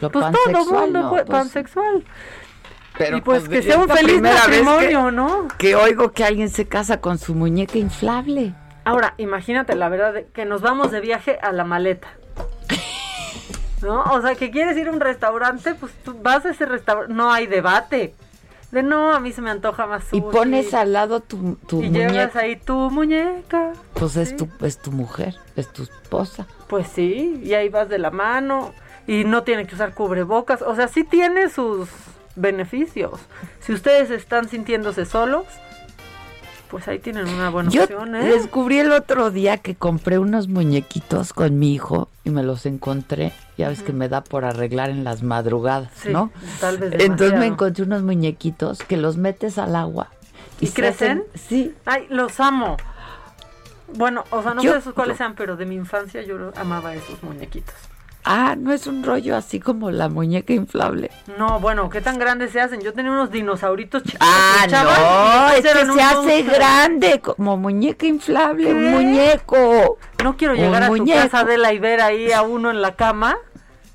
Speaker 8: todo
Speaker 3: pansexual,
Speaker 8: mundo
Speaker 3: Pues,
Speaker 8: pansexual.
Speaker 3: pero
Speaker 8: y pues, que sea un feliz matrimonio,
Speaker 3: que-
Speaker 8: ¿no?
Speaker 3: Que oigo que alguien se casa con su muñeca inflable.
Speaker 8: Ahora, imagínate la verdad de que nos vamos de viaje a la maleta. ¿No? O sea, que quieres ir a un restaurante, pues tú vas a ese restaurante, no hay debate. De no, a mí se me antoja más
Speaker 3: Y
Speaker 8: sushi.
Speaker 3: pones al lado tu, tu
Speaker 8: y llevas
Speaker 3: muñeca.
Speaker 8: ahí tu muñeca.
Speaker 3: Pues es tu, es tu mujer, es tu esposa.
Speaker 8: Pues sí, y ahí vas de la mano y no tiene que usar cubrebocas. O sea, sí tiene sus beneficios. Si ustedes están sintiéndose solos, pues ahí tienen una buena
Speaker 3: Yo
Speaker 8: opción, ¿eh?
Speaker 3: descubrí el otro día que compré unos muñequitos con mi hijo y me los encontré. Ya ves que me da por arreglar en las madrugadas,
Speaker 8: Sí,
Speaker 3: ¿no?
Speaker 8: tal vez
Speaker 3: Entonces me
Speaker 8: demasiado.
Speaker 3: encontré unos muñequitos que los metes al agua.
Speaker 8: ¿Y crecen?
Speaker 3: hacen- sí.
Speaker 8: Ay, los amo. Bueno, o sea, no
Speaker 3: Yo-
Speaker 8: sé esos cuáles
Speaker 3: yo-
Speaker 8: sean, pero de mi infancia yo amaba esos muñequitos.
Speaker 3: Ah, no es un rollo así como la muñeca inflable.
Speaker 8: No, bueno, ¿qué tan grandes se hacen? Yo tenía unos dinosauritos chiquitos.
Speaker 3: Ah, no, es que se
Speaker 8: un
Speaker 3: hace grande, como muñeca inflable,
Speaker 8: ¿Qué?
Speaker 3: un muñeco.
Speaker 8: No quiero llegar a
Speaker 3: muñeco.
Speaker 8: tu casa de y ver ahí a uno en la cama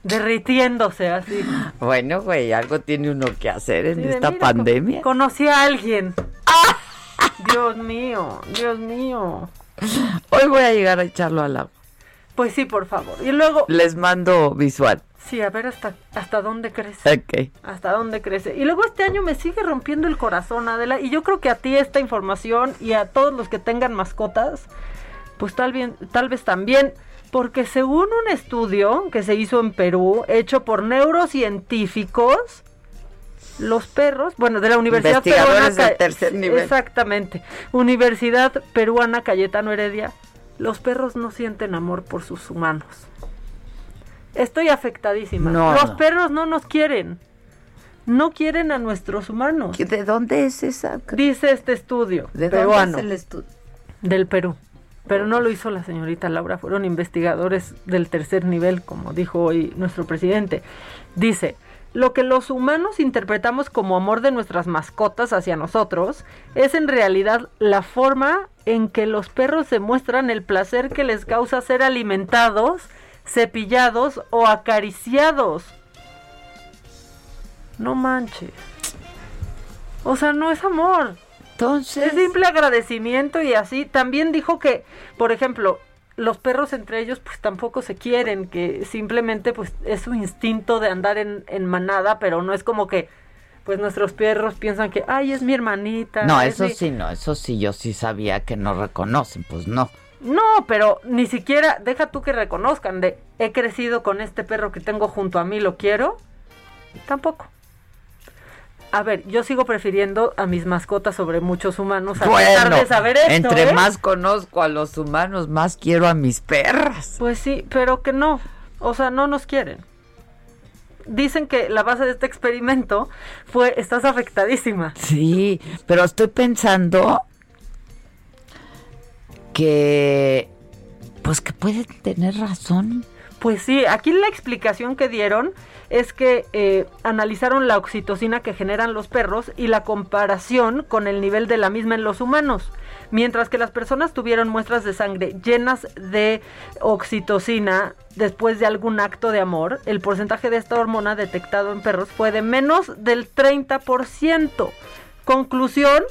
Speaker 8: derritiéndose así.
Speaker 3: Bueno, güey, algo tiene uno que hacer en
Speaker 8: Sí,
Speaker 3: esta
Speaker 8: mira,
Speaker 3: pandemia.
Speaker 8: co- Conocí a alguien. <laughs> Dios mío, Dios mío.
Speaker 3: Hoy voy a llegar a echarlo al agua.
Speaker 8: Pues sí, por favor. Y luego,
Speaker 3: Les mando visual.
Speaker 8: sí, a ver hasta, hasta dónde crece.
Speaker 3: Ok.
Speaker 8: Hasta dónde crece. Y luego este año me sigue rompiendo el corazón, Adela. Y yo creo que a ti esta información y a todos los que tengan mascotas, pues tal, bien, tal vez también. Porque según un estudio que se hizo en Perú, hecho por neurocientíficos, los perros, bueno, de la Universidad
Speaker 3: Investigadores
Speaker 8: Peruana
Speaker 3: del tercer nivel.
Speaker 8: Exactamente. Universidad Peruana Cayetano Heredia. Los perros no sienten amor por sus humanos. Estoy afectadísima.
Speaker 3: No,
Speaker 8: los
Speaker 3: no.
Speaker 8: perros no nos quieren. No quieren a nuestros humanos.
Speaker 3: ¿De dónde es esa?
Speaker 8: Dice este estudio
Speaker 3: ¿De
Speaker 8: peruano
Speaker 3: dónde es el estudio?
Speaker 8: del Perú. Pero no lo hizo la señorita Laura, fueron investigadores del tercer nivel, como dijo hoy nuestro presidente. Dice, lo que los humanos interpretamos como amor de nuestras mascotas hacia nosotros es en realidad la forma en que los perros demuestran el placer que les causa ser alimentados, cepillados o acariciados. No manches. O sea, no es amor.
Speaker 3: Entonces.
Speaker 8: Es simple agradecimiento y así. También dijo que, por ejemplo, los perros entre ellos pues tampoco se quieren, que simplemente pues es su instinto de andar en, en manada, pero no es como que pues nuestros perros piensan que, ay, es mi hermanita.
Speaker 3: No,
Speaker 8: es
Speaker 3: eso
Speaker 8: mi-".
Speaker 3: sí, no, eso sí, yo sí sabía que no reconocen, pues no.
Speaker 8: No, pero ni siquiera, deja tú que reconozcan de, he crecido con este perro que tengo junto a mí, lo quiero. Tampoco. A ver, yo sigo prefiriendo a mis mascotas sobre muchos humanos a
Speaker 3: Bueno,
Speaker 8: de saber esto,
Speaker 3: entre
Speaker 8: ¿eh?
Speaker 3: más conozco a los humanos, más quiero a mis perras.
Speaker 8: Pues sí, pero que no. O sea, no nos quieren. Dicen que la base de este experimento fue, estás afectadísima.
Speaker 3: Sí, pero estoy pensando que, pues que pueden tener razón.
Speaker 8: Pues sí, aquí la explicación que dieron es que eh, analizaron la oxitocina que generan los perros y la comparación con el nivel de la misma en los humanos. Mientras que las personas tuvieron muestras de sangre llenas de oxitocina después de algún acto de amor, el porcentaje de esta hormona detectado en perros fue de menos del 30%. Conclusión,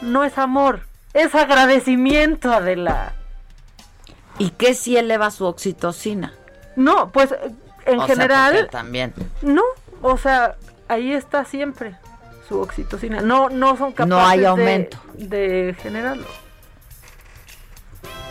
Speaker 8: no es amor, es agradecimiento, Adela.
Speaker 3: ¿Y qué si eleva su oxitocina?
Speaker 8: No, pues en
Speaker 3: O
Speaker 8: general...
Speaker 3: también.
Speaker 8: No, o sea, ahí está siempre su oxitocina. No, no son capaces
Speaker 3: No hay
Speaker 8: de-
Speaker 3: aumento.
Speaker 8: De, generarlo.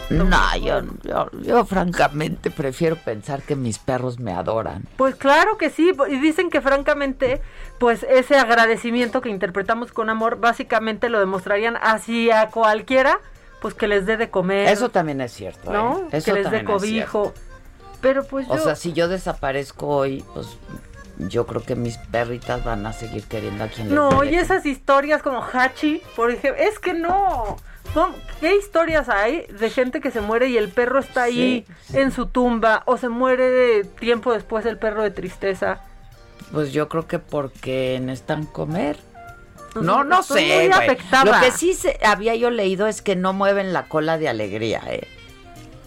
Speaker 3: No, yo, yo, yo francamente prefiero pensar que mis perros me adoran.
Speaker 8: Pues claro que sí, y dicen que francamente, pues ese agradecimiento que interpretamos con amor, básicamente lo demostrarían hacia cualquiera, pues que les dé de comer.
Speaker 3: Eso también es cierto.
Speaker 8: ¿no?
Speaker 3: ¿eh? Eso
Speaker 8: que les dé cobijo. Pero pues
Speaker 3: O sea, si yo desaparezco hoy, pues yo creo que mis perritas van a seguir queriendo a quien
Speaker 8: No, y esas historias como Hachi, por ejemplo, es que no. ¿Qué historias hay de gente que se muere y el perro está ahí en su tumba o se muere de tiempo después el perro de tristeza?
Speaker 3: Pues yo creo que porque necesitan comer. No, no sé.
Speaker 8: muy.
Speaker 3: Lo que sí se- había yo leído es que no mueven la cola de alegría, ¿eh?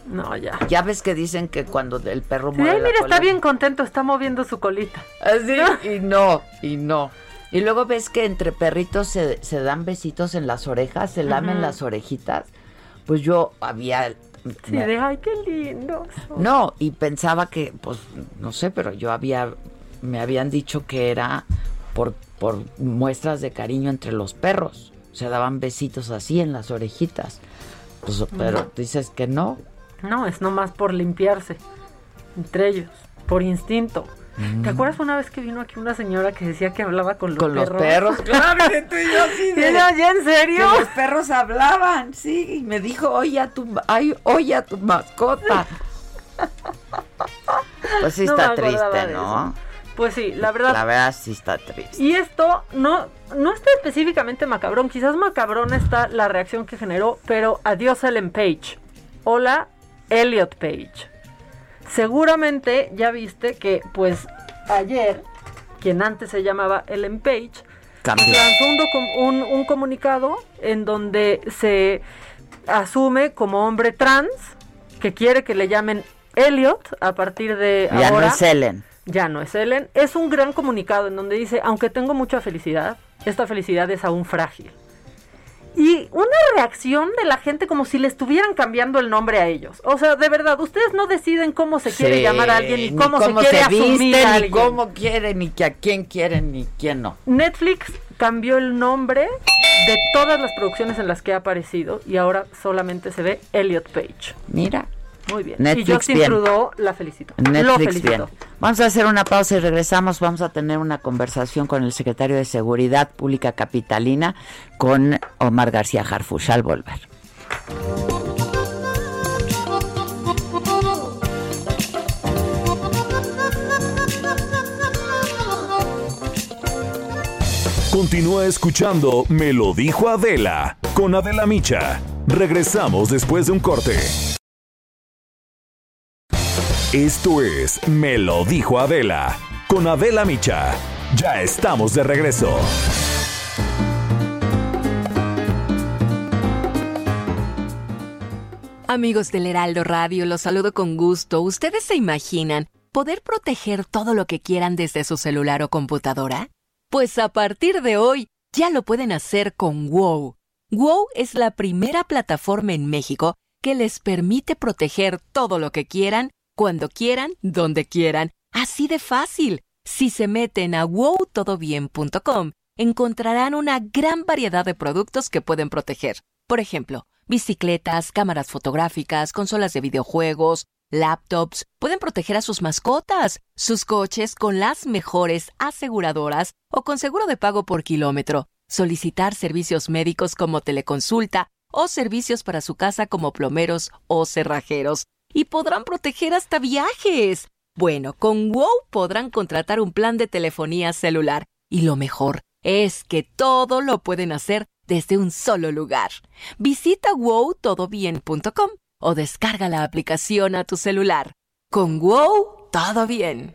Speaker 8: No, ya.
Speaker 3: Ya ves que dicen que cuando el perro
Speaker 8: Sí, ay,
Speaker 3: la
Speaker 8: mira,
Speaker 3: cola...
Speaker 8: está bien contento, está moviendo su colita.
Speaker 3: Así, y no, y no. Y luego ves que entre perritos se, se dan besitos en las orejas, se lamen las orejitas. Pues yo había...
Speaker 8: Sí,
Speaker 3: me-
Speaker 8: de ay, qué lindo.
Speaker 3: No, y pensaba que, pues, no sé, pero yo había, me habían dicho que era por, por muestras de cariño entre los perros. Se daban besitos así en las orejitas. Pues, pero dices que no.
Speaker 8: No, es nomás por limpiarse entre ellos, por instinto. ¿Te acuerdas una vez que vino aquí una señora que decía que hablaba con los
Speaker 3: Con los
Speaker 8: perros?
Speaker 3: perros, <laughs> claro, tú y yo así de-
Speaker 8: Era, ¿ya en serio?
Speaker 3: Que los perros hablaban, sí, y me dijo, oye a tu, ay, oye a tu mascota. <laughs> Pues sí
Speaker 8: No
Speaker 3: está triste, ¿no?
Speaker 8: Pues sí, la verdad.
Speaker 3: La verdad sí está triste.
Speaker 8: Y esto no, no está específicamente macabrón, quizás macabrón está la reacción que generó, pero adiós Ellen Page. Hola, Elliot Page. Seguramente ya viste que, pues, ayer, quien antes se llamaba Ellen Page, lanzó un, docu- un- un comunicado en donde se asume como hombre trans que quiere que le llamen Elliot a partir de
Speaker 3: Ya
Speaker 8: ahora.
Speaker 3: no es Ellen.
Speaker 8: Ya no es Ellen. Es un gran comunicado en donde dice, aunque tengo mucha felicidad, esta felicidad es aún frágil. Y una reacción de la gente como si le estuvieran cambiando el nombre a ellos. O sea, de verdad, ustedes no deciden cómo se quiere
Speaker 3: Sí,
Speaker 8: llamar a alguien ni
Speaker 3: ni
Speaker 8: cómo, se quiere asumir
Speaker 3: viste,
Speaker 8: a
Speaker 3: ni
Speaker 8: alguien.
Speaker 3: cómo quieren, ni que a quién quieren, ni quién no.
Speaker 8: Netflix cambió el nombre de todas las producciones en las que ha aparecido y ahora solamente se ve Elliot Page.
Speaker 3: Mira.
Speaker 8: Muy bien.
Speaker 3: Netflix
Speaker 8: y Justin
Speaker 3: bien.
Speaker 8: Trudeau la felicito. Lo
Speaker 3: Netflix
Speaker 8: felicito.
Speaker 3: bien. Vamos a hacer una pausa y regresamos. Vamos a tener una conversación con el secretario de Seguridad Pública Capitalina, con Omar García Harfush, al volver.
Speaker 7: Continúa escuchando Me lo dijo Adela con Adela Micha. Regresamos después de un corte. Esto es Me lo dijo Adela con Adela Micha. Ya estamos de regreso.
Speaker 17: Amigos del Heraldo Radio, los saludo con gusto. ¿Ustedes se imaginan poder proteger todo lo que quieran desde su celular o computadora? Pues a partir de hoy ya lo pueden hacer con WoW. WoW es la primera plataforma en México que les permite proteger todo lo que quieran, cuando quieran, donde quieran. Así de fácil. Si se meten a wowtodobien.com, encontrarán una gran variedad de productos que pueden proteger. Por ejemplo, bicicletas, cámaras fotográficas, consolas de videojuegos, laptops, pueden proteger a sus mascotas, sus coches con las mejores aseguradoras o con seguro de pago por kilómetro, solicitar servicios médicos como teleconsulta o servicios para su casa como plomeros o cerrajeros. Y podrán proteger hasta viajes. Bueno, con WOW podrán contratar un plan de telefonía celular. Y lo mejor es que todo lo pueden hacer desde un solo lugar. Visita wowtodobien.com o descarga la aplicación a tu celular. Con WOW, todo bien.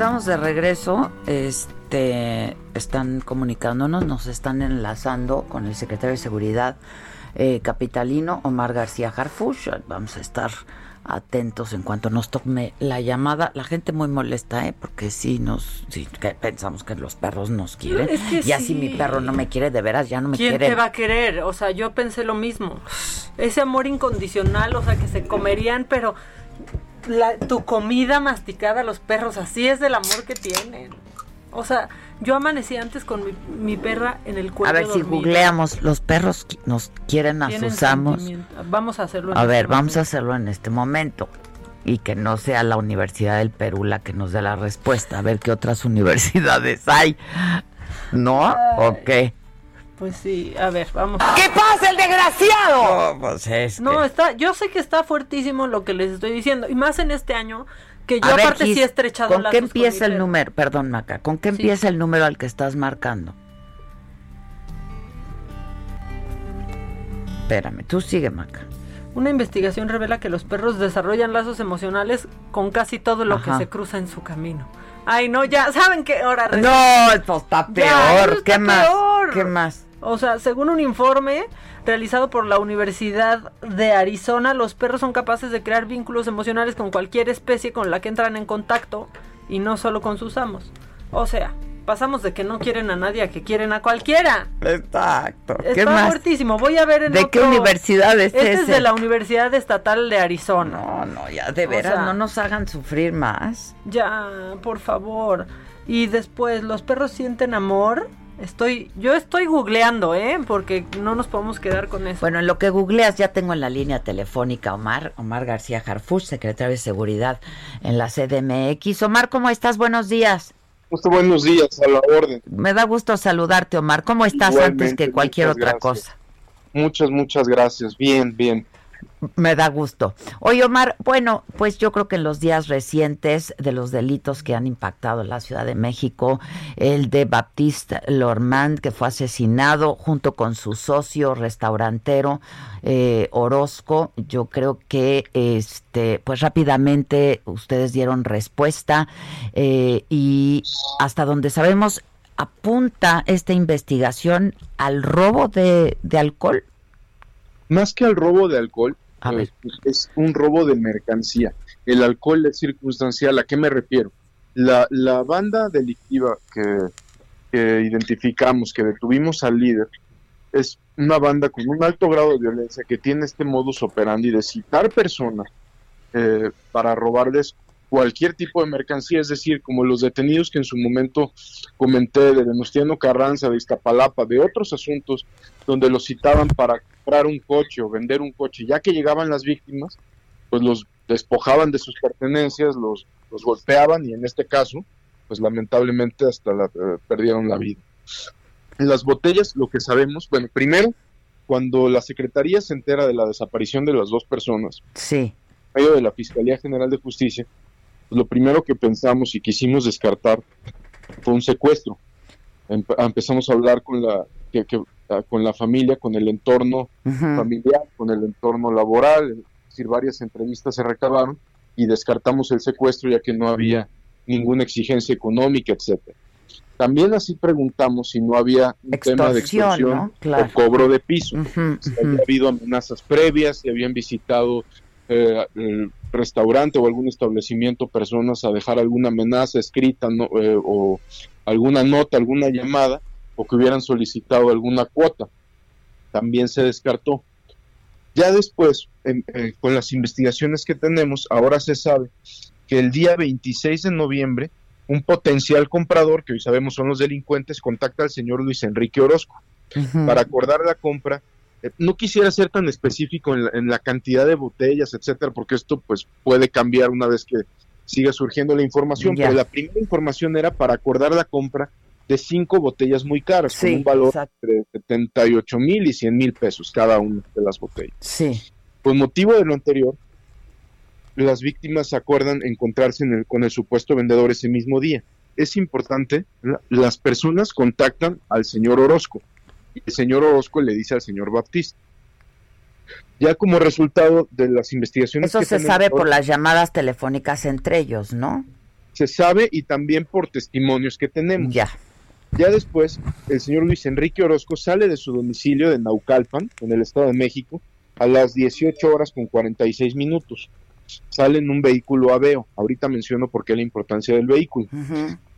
Speaker 3: Estamos de regreso. Este, están comunicándonos, nos están enlazando con el secretario de Seguridad eh, capitalino, Omar García Harfush. Vamos a estar atentos en cuanto nos tome la llamada. La gente muy molesta, ¿eh? Porque sí nos, sí, que pensamos que los perros nos quieren.
Speaker 8: Es que
Speaker 3: y así
Speaker 8: sí.
Speaker 3: mi perro no me quiere, de veras, ya no me
Speaker 8: ¿Quién
Speaker 3: quiere.
Speaker 8: te va a querer? O sea, yo pensé lo mismo. Ese amor incondicional, o sea, que se comerían, pero la- tu comida masticada, los perros, así es del amor que tienen. O sea, yo amanecí antes con mi, mi perra en el cuello
Speaker 3: A ver si googleamos, los perros nos quieren a
Speaker 8: Tienen
Speaker 3: sus amos.
Speaker 8: sentimiento. Vamos a hacerlo. en
Speaker 3: A
Speaker 8: este
Speaker 3: ver, vamos a hacerlo en este momento. Y que no sea la Universidad del Perú la que nos dé la respuesta. A ver qué otras <laughs> universidades hay. ¿No? ¿O qué?
Speaker 8: Pues sí, a ver, vamos.
Speaker 3: ¿Qué pasa, el desgraciado? No, pues es
Speaker 8: No,
Speaker 3: que-
Speaker 8: está, yo sé que está fuertísimo lo que les estoy diciendo. Y más en este año, que yo
Speaker 3: A ver,
Speaker 8: aparte
Speaker 3: Gis,
Speaker 8: sí he estrechado
Speaker 3: ¿Con qué empieza el número? Perdón, Maca. ¿Con qué empieza el número al que estás marcando? Espérame, tú sigue, Maca.
Speaker 8: Una investigación revela que los perros desarrollan lazos emocionales con casi todo lo
Speaker 3: Ajá.
Speaker 8: que se cruza en su camino. Ay, no, ya, ¿saben qué? Ahora
Speaker 3: No, esto está
Speaker 8: Ya,
Speaker 3: peor.
Speaker 8: eso
Speaker 3: ¿Qué
Speaker 8: está
Speaker 3: más?
Speaker 8: peor.
Speaker 3: ¿Qué más?
Speaker 8: O sea, según un informe realizado por la Universidad de Arizona, los perros son capaces de crear vínculos emocionales con cualquier especie con la que entran en contacto y no solo con sus amos. O sea, pasamos de que no quieren a nadie a que quieren a cualquiera.
Speaker 3: Exacto. ¿Qué
Speaker 8: Está
Speaker 3: más?
Speaker 8: fuertísimo. Voy a ver en
Speaker 3: ¿De qué universidad es
Speaker 8: Este es
Speaker 3: ese?
Speaker 8: de la Universidad Estatal de Arizona.
Speaker 3: No, no, ya de
Speaker 8: O
Speaker 3: veras,
Speaker 8: sea,
Speaker 3: no nos hagan sufrir más.
Speaker 8: Ya, por favor. Y después, los perros sienten amor Estoy, yo estoy googleando, ¿eh? Porque no nos podemos quedar con eso.
Speaker 3: Bueno, en lo que googleas ya tengo en la línea telefónica Omar, Omar García Harfuch, secretario de Seguridad en la CDMX. Omar, ¿cómo estás? Buenos días.
Speaker 18: buenos días, a la orden.
Speaker 3: Me da gusto saludarte, Omar. ¿Cómo estás antes que cualquier otra cosa?
Speaker 18: Muchas, muchas gracias. Bien, bien.
Speaker 3: Me da gusto. Oye, Omar, bueno, pues yo creo que en los días recientes de los delitos que han impactado la Ciudad de México, el de Baptiste Lormand, que fue asesinado junto con su socio restaurantero eh, Orozco, yo creo que este, pues rápidamente ustedes dieron respuesta eh, y hasta donde sabemos apunta esta investigación al robo de, de alcohol.
Speaker 18: Más que al robo de alcohol, pues, es un robo de mercancía. El alcohol es circunstancial. ¿A qué me refiero? La, la banda delictiva que, identificamos, que detuvimos al líder, es una banda con un alto grado de violencia que tiene este modus operandi de citar personas eh, para robarles cualquier tipo de mercancía, es decir, como los detenidos que en su momento comenté de Venustiano Carranza, de Iztapalapa, de otros asuntos donde los citaban para comprar un coche o vender un coche, ya que llegaban las víctimas, pues los despojaban de sus pertenencias, los, los golpeaban y en este caso, pues lamentablemente hasta la, eh, perdieron la vida. En las botellas, lo que sabemos, bueno, primero, cuando la Secretaría se entera de la desaparición de las dos personas,
Speaker 3: sí.
Speaker 18: medio de la Fiscalía General de Justicia, lo primero que pensamos y quisimos descartar fue un secuestro. empezamos a hablar con la, que, con la familia, con el entorno familiar, con el entorno laboral, es decir, varias entrevistas se recabaron y descartamos el secuestro ya que no había ninguna exigencia económica, etcétera. También así preguntamos si no había un tema de extorsión o cobro de piso, si había habido amenazas previas, si habían visitado eh, el restaurante o algún establecimiento personas a dejar alguna amenaza escrita eh, o alguna nota, alguna llamada o que hubieran solicitado alguna cuota. También se descartó. Ya después, eh, con las investigaciones que tenemos, ahora se sabe que el día 26 de noviembre, un potencial comprador, que hoy sabemos son los delincuentes, contacta al señor Luis Enrique Orozco para acordar la compra eh, no quisiera ser tan específico en la, cantidad de botellas, etcétera, porque esto pues puede cambiar una vez que siga surgiendo la información, pero la primera información era para acordar la compra de cinco botellas muy caras, con un valor de 78 mil y 100 mil pesos cada una de las botellas.
Speaker 3: Sí.
Speaker 18: Por motivo de lo anterior, las víctimas acuerdan encontrarse con el supuesto vendedor ese mismo día. Es importante, las personas contactan al señor Orozco, y el señor Orozco le dice al señor Baptista. Ya como resultado de las investigaciones...
Speaker 3: Eso se sabe por las llamadas telefónicas entre ellos, ¿no?
Speaker 18: Se sabe y también por testimonios que tenemos.
Speaker 3: Ya.
Speaker 18: Ya después, el señor Luis Enrique Orozco sale de su domicilio de Naucalpan, en el Estado de México, a las 18 horas con 46 minutos. Sale en un vehículo Aveo. Ahorita menciono por qué la importancia del vehículo.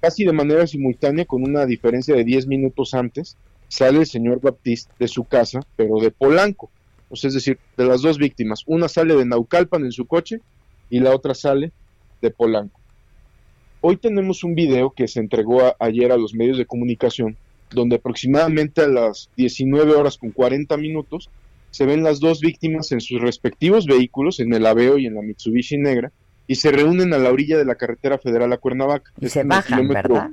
Speaker 18: Casi de manera simultánea, con una diferencia de 10 minutos antes, sale el señor Baptiste de su casa, pero de Polanco. O sea, es decir, de las dos víctimas. Una sale de Naucalpan en su coche y la otra sale de Polanco. Hoy tenemos un video que se entregó ayer a los medios de comunicación, donde aproximadamente a las 19 horas con 40 minutos se ven las dos víctimas en sus respectivos vehículos, en el Aveo y en la Mitsubishi negra, y se reúnen a la orilla de la carretera federal a Cuernavaca.
Speaker 3: Y se bajan, ¿verdad?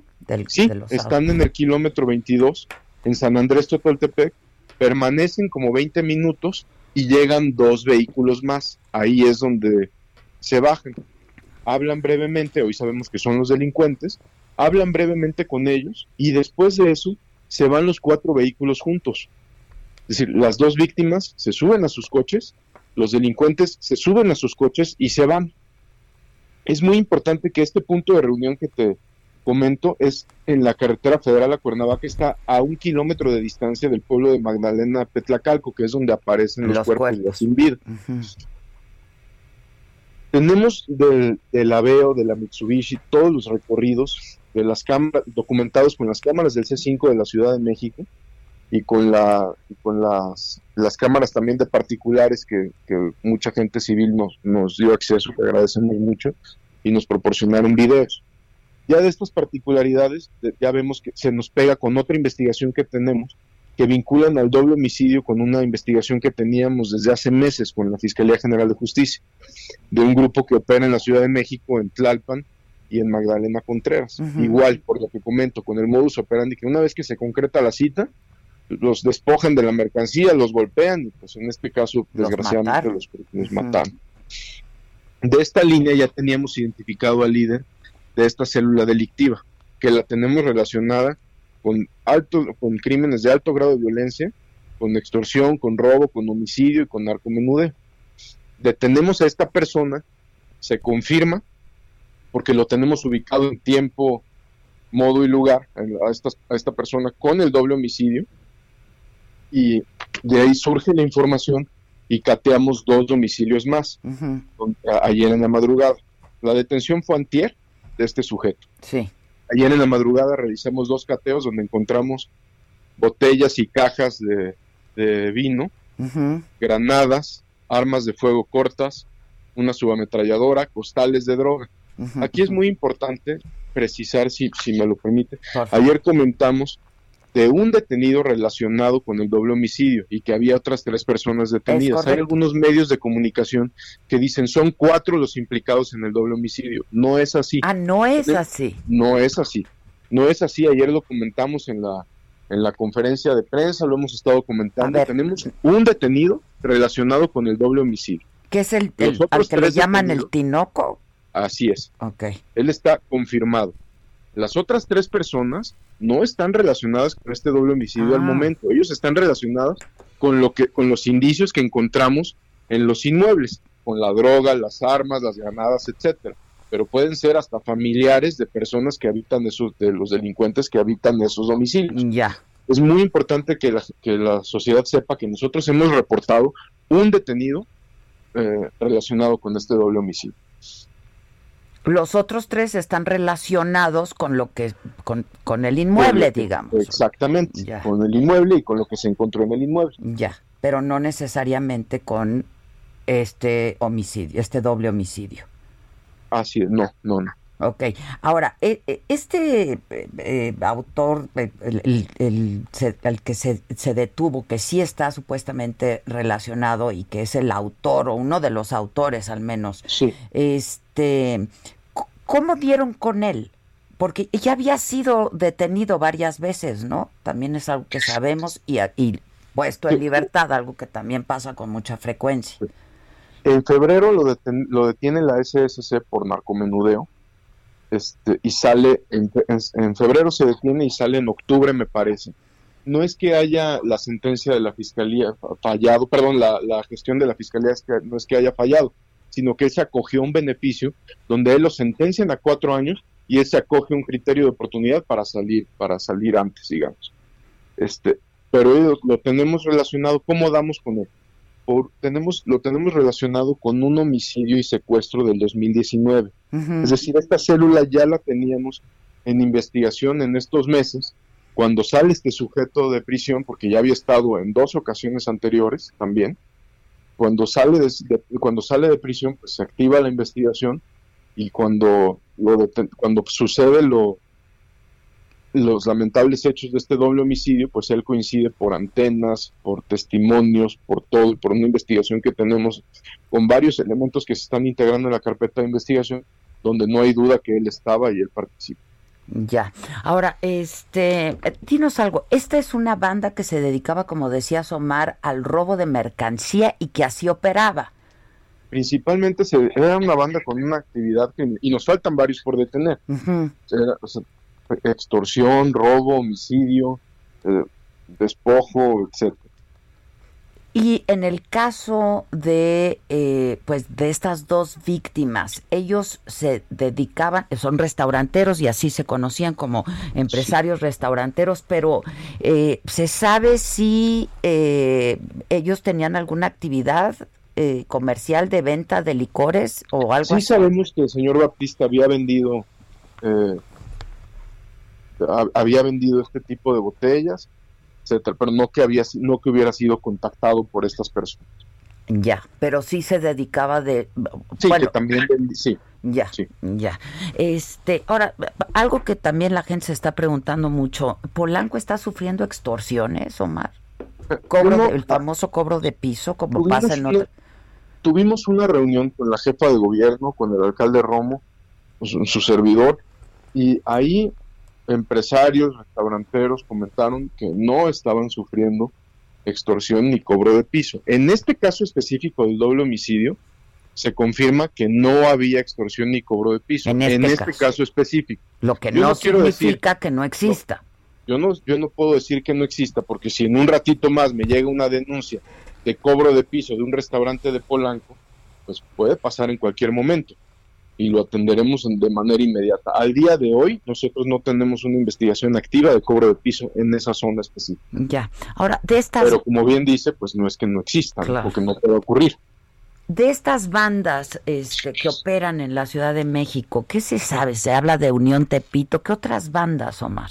Speaker 18: sí, están en el kilómetro 22 en San Andrés Totoltepec, permanecen como 20 minutos y llegan dos vehículos más. Ahí es donde se bajan. Hablan brevemente, hoy sabemos que son los delincuentes, hablan brevemente con ellos y después de eso se van los cuatro vehículos juntos. Es decir, las dos víctimas se suben a sus coches, los delincuentes se suben a sus coches y se van. Es muy importante que este punto de reunión que te comento, es en la carretera federal a Cuernavaca, está a un kilómetro de distancia del pueblo de Magdalena Petlacalco, que es donde aparecen los, cuerpos, de sin vida. Tenemos del, del Aveo, de la Mitsubishi, todos los recorridos de las cámaras, documentados con las cámaras del C5 de la Ciudad de México y con la con las, las cámaras también de particulares que, que mucha gente civil nos, nos dio acceso, que agradecemos mucho, y nos proporcionaron videos. Ya de estas particularidades, ya vemos que se nos pega con otra investigación que tenemos, que vinculan al doble homicidio con una investigación que teníamos desde hace meses con la Fiscalía General de Justicia, de un grupo que opera en la Ciudad de México, en Tlalpan y en Magdalena Contreras. Igual, por lo que comento, con el modus operandi, que una vez que se concreta la cita, los despojan de la mercancía, los golpean y pues en este caso, desgraciadamente, los, los matan. De esta línea ya teníamos identificado al líder de esta célula delictiva, que la tenemos relacionada con alto, con crímenes de alto grado de violencia, con extorsión, con robo, con homicidio y con narcomenudeo. Detenemos a esta persona, se confirma, porque lo tenemos ubicado en tiempo, modo y lugar a esta, a esta persona con el doble homicidio, y de ahí surge la información y cateamos dos domicilios más ayer en la madrugada. La detención fue antier de este sujeto.
Speaker 3: Sí.
Speaker 18: Ayer en la madrugada realizamos dos cateos donde encontramos botellas y cajas de, vino, granadas, armas de fuego cortas, una subametralladora, costales de droga. Aquí es muy importante precisar, si, si me lo permite. Ayer comentamos de un detenido relacionado con el doble homicidio y que había otras tres personas detenidas. Hay algunos medios de comunicación que dicen son cuatro los implicados en el doble homicidio. No es así.
Speaker 3: Ah, no es así.
Speaker 18: No es así. No es así. Ayer lo comentamos en la en la conferencia de prensa, lo hemos estado comentando. Tenemos un detenido relacionado con el doble homicidio.
Speaker 3: ¿Qué es el, al que le llaman el Tinoco?
Speaker 18: Así es.
Speaker 3: Ok.
Speaker 18: Él está confirmado. Las otras tres personas no están relacionadas con este doble homicidio al ah. momento. Ellos están relacionados con lo que, con los indicios que encontramos en los inmuebles, con la droga, las armas, las granadas, etcétera. Pero pueden ser hasta familiares de personas que habitan esos, de los delincuentes que habitan esos domicilios.
Speaker 3: Ya.
Speaker 18: Es muy importante que la, que la sociedad sepa que nosotros hemos reportado un detenido eh, relacionado con este doble homicidio.
Speaker 3: Los otros tres están relacionados con lo que con, con el inmueble, digamos.
Speaker 18: Exactamente, con el inmueble y con lo que se encontró en el inmueble.
Speaker 3: Ya, pero no necesariamente con este homicidio, este doble homicidio.
Speaker 18: Así es, no, no, no.
Speaker 3: Ok, ahora, e, e, este eh, autor, el, el, que se, se, detuvo, que sí está supuestamente relacionado y que es el autor o uno de los autores al menos,
Speaker 18: sí.
Speaker 3: este, ¿cómo dieron con él? Porque ya había sido detenido varias veces, ¿no? También es algo que sabemos y, y puesto en libertad, algo que también pasa con mucha frecuencia.
Speaker 18: En febrero lo, lo detiene la SSC por narcomenudeo este, y sale, en, febrero se detiene y sale en octubre, me parece. No es que haya la sentencia de la fiscalía fallado, perdón, la, gestión de la fiscalía es que, no es que haya fallado, sino que se acogió un beneficio donde él lo sentencian a cuatro años y él se acoge un criterio de oportunidad para salir, para salir antes, digamos. Este, pero lo tenemos relacionado, ¿cómo damos con él? Tenemos, lo tenemos relacionado con un homicidio y secuestro del 2019. Es decir, esta célula ya la teníamos en investigación en estos meses, cuando sale este sujeto de prisión, porque ya había estado en dos ocasiones anteriores también, cuando sale de, cuando sale de prisión, pues se activa la investigación y cuando, lo cuando sucede lo, los lamentables hechos de este doble homicidio, pues él coincide por antenas, por testimonios, por todo, por una investigación que tenemos con varios elementos que se están integrando en la carpeta de investigación, donde no hay duda que él estaba y él participa.
Speaker 3: Ya. Ahora, este, dinos algo. Esta es una banda que se dedicaba, como decía Omar, al robo de mercancía y que así operaba.
Speaker 18: Principalmente se, era una banda con una actividad que, y nos faltan varios por detener extorsión, robo, homicidio, eh, despojo, etcétera.
Speaker 3: Y en el caso de eh, pues de estas dos víctimas, ellos se dedicaban, son restauranteros y así se conocían como empresarios restauranteros, pero eh, ¿se sabe si ellos tenían alguna actividad comercial de venta de licores o algo
Speaker 18: sí
Speaker 3: así?
Speaker 18: sabemos que el señor Baptista había vendido había vendido este tipo de botellas, etcétera, pero no que había no que hubiera sido contactado por estas personas.
Speaker 3: Ya, pero sí se dedicaba de
Speaker 18: sí que también sí.
Speaker 3: Ya, ya. Este, ahora, algo que también la gente se está preguntando mucho, ¿Polanco está sufriendo extorsiones, Omar? Cobro de- el famoso cobro de piso, como pasa en otras...
Speaker 18: Tuvimos una reunión con la jefa de gobierno, con el alcalde Romo, su, su servidor, y ahí empresarios, restauranteros comentaron que no estaban sufriendo extorsión ni cobro de piso. En este caso específico del doble homicidio, se confirma que no había extorsión ni cobro de piso.
Speaker 3: En
Speaker 18: En
Speaker 3: este
Speaker 18: este,
Speaker 3: caso.
Speaker 18: caso. específico.
Speaker 3: Lo que
Speaker 18: Yo
Speaker 3: no,
Speaker 18: quiero decir-
Speaker 3: significa que no exista.
Speaker 18: yo no, yo no puedo decir que no exista, porque si en un ratito más me llega una denuncia de cobro de piso de un restaurante de Polanco, pues puede pasar en cualquier momento y lo atenderemos en- de manera inmediata. Al día de hoy, nosotros no tenemos una investigación activa de cobro de piso en esa zona específica.
Speaker 3: Ya. Ahora, de estas,
Speaker 18: Pero como bien dice, pues no es que no exista,
Speaker 3: Claro.
Speaker 18: o que no pueda ocurrir.
Speaker 3: de estas bandas este, que operan en la Ciudad de México, ¿qué se sabe? Se habla de Unión Tepito. ¿Qué otras bandas, Omar?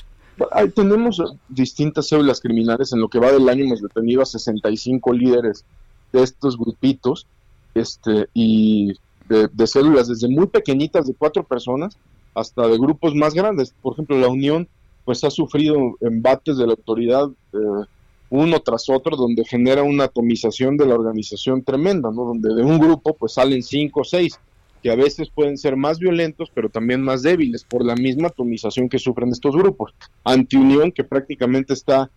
Speaker 18: Ahí tenemos distintas células criminales. En lo que va del año hemos detenido a 65 líderes de estos grupitos este, y de, células desde muy pequeñitas de cuatro personas hasta de grupos más grandes. Por ejemplo, la Unión pues ha sufrido embates de la autoridad eh, uno tras otro donde genera una atomización de la organización tremenda, ¿no? Donde de un grupo pues salen cinco o seis que a veces pueden ser más violentos, pero también más débiles por la misma atomización que sufren estos grupos. Antiunión, que prácticamente está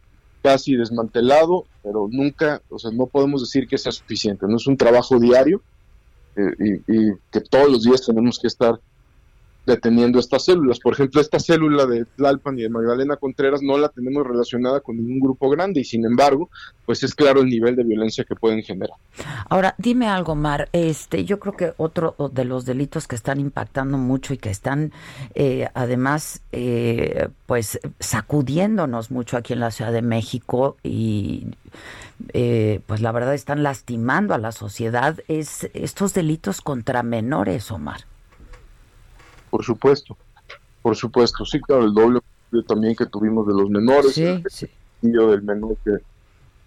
Speaker 18: casi desmantelado, pero nunca, o sea, no podemos decir que sea suficiente, no es un trabajo diario eh, y, y que todos los días tenemos que estar deteniendo estas células. Por ejemplo, esta célula de Tlalpan y de Magdalena Contreras no la tenemos relacionada con ningún grupo grande y sin embargo, pues es claro el nivel de violencia que pueden generar.
Speaker 3: Ahora, dime algo, Mar. Este, yo creo que otro de los delitos que están impactando mucho y que están, eh, además, eh, pues sacudiéndonos mucho aquí en la Ciudad de México y, eh, pues la verdad están lastimando a la sociedad es estos delitos contra menores, Omar.
Speaker 18: Por supuesto, por supuesto, sí, claro, el doble también que tuvimos de los menores,
Speaker 3: Sí,
Speaker 18: el
Speaker 3: sí.
Speaker 18: del menor que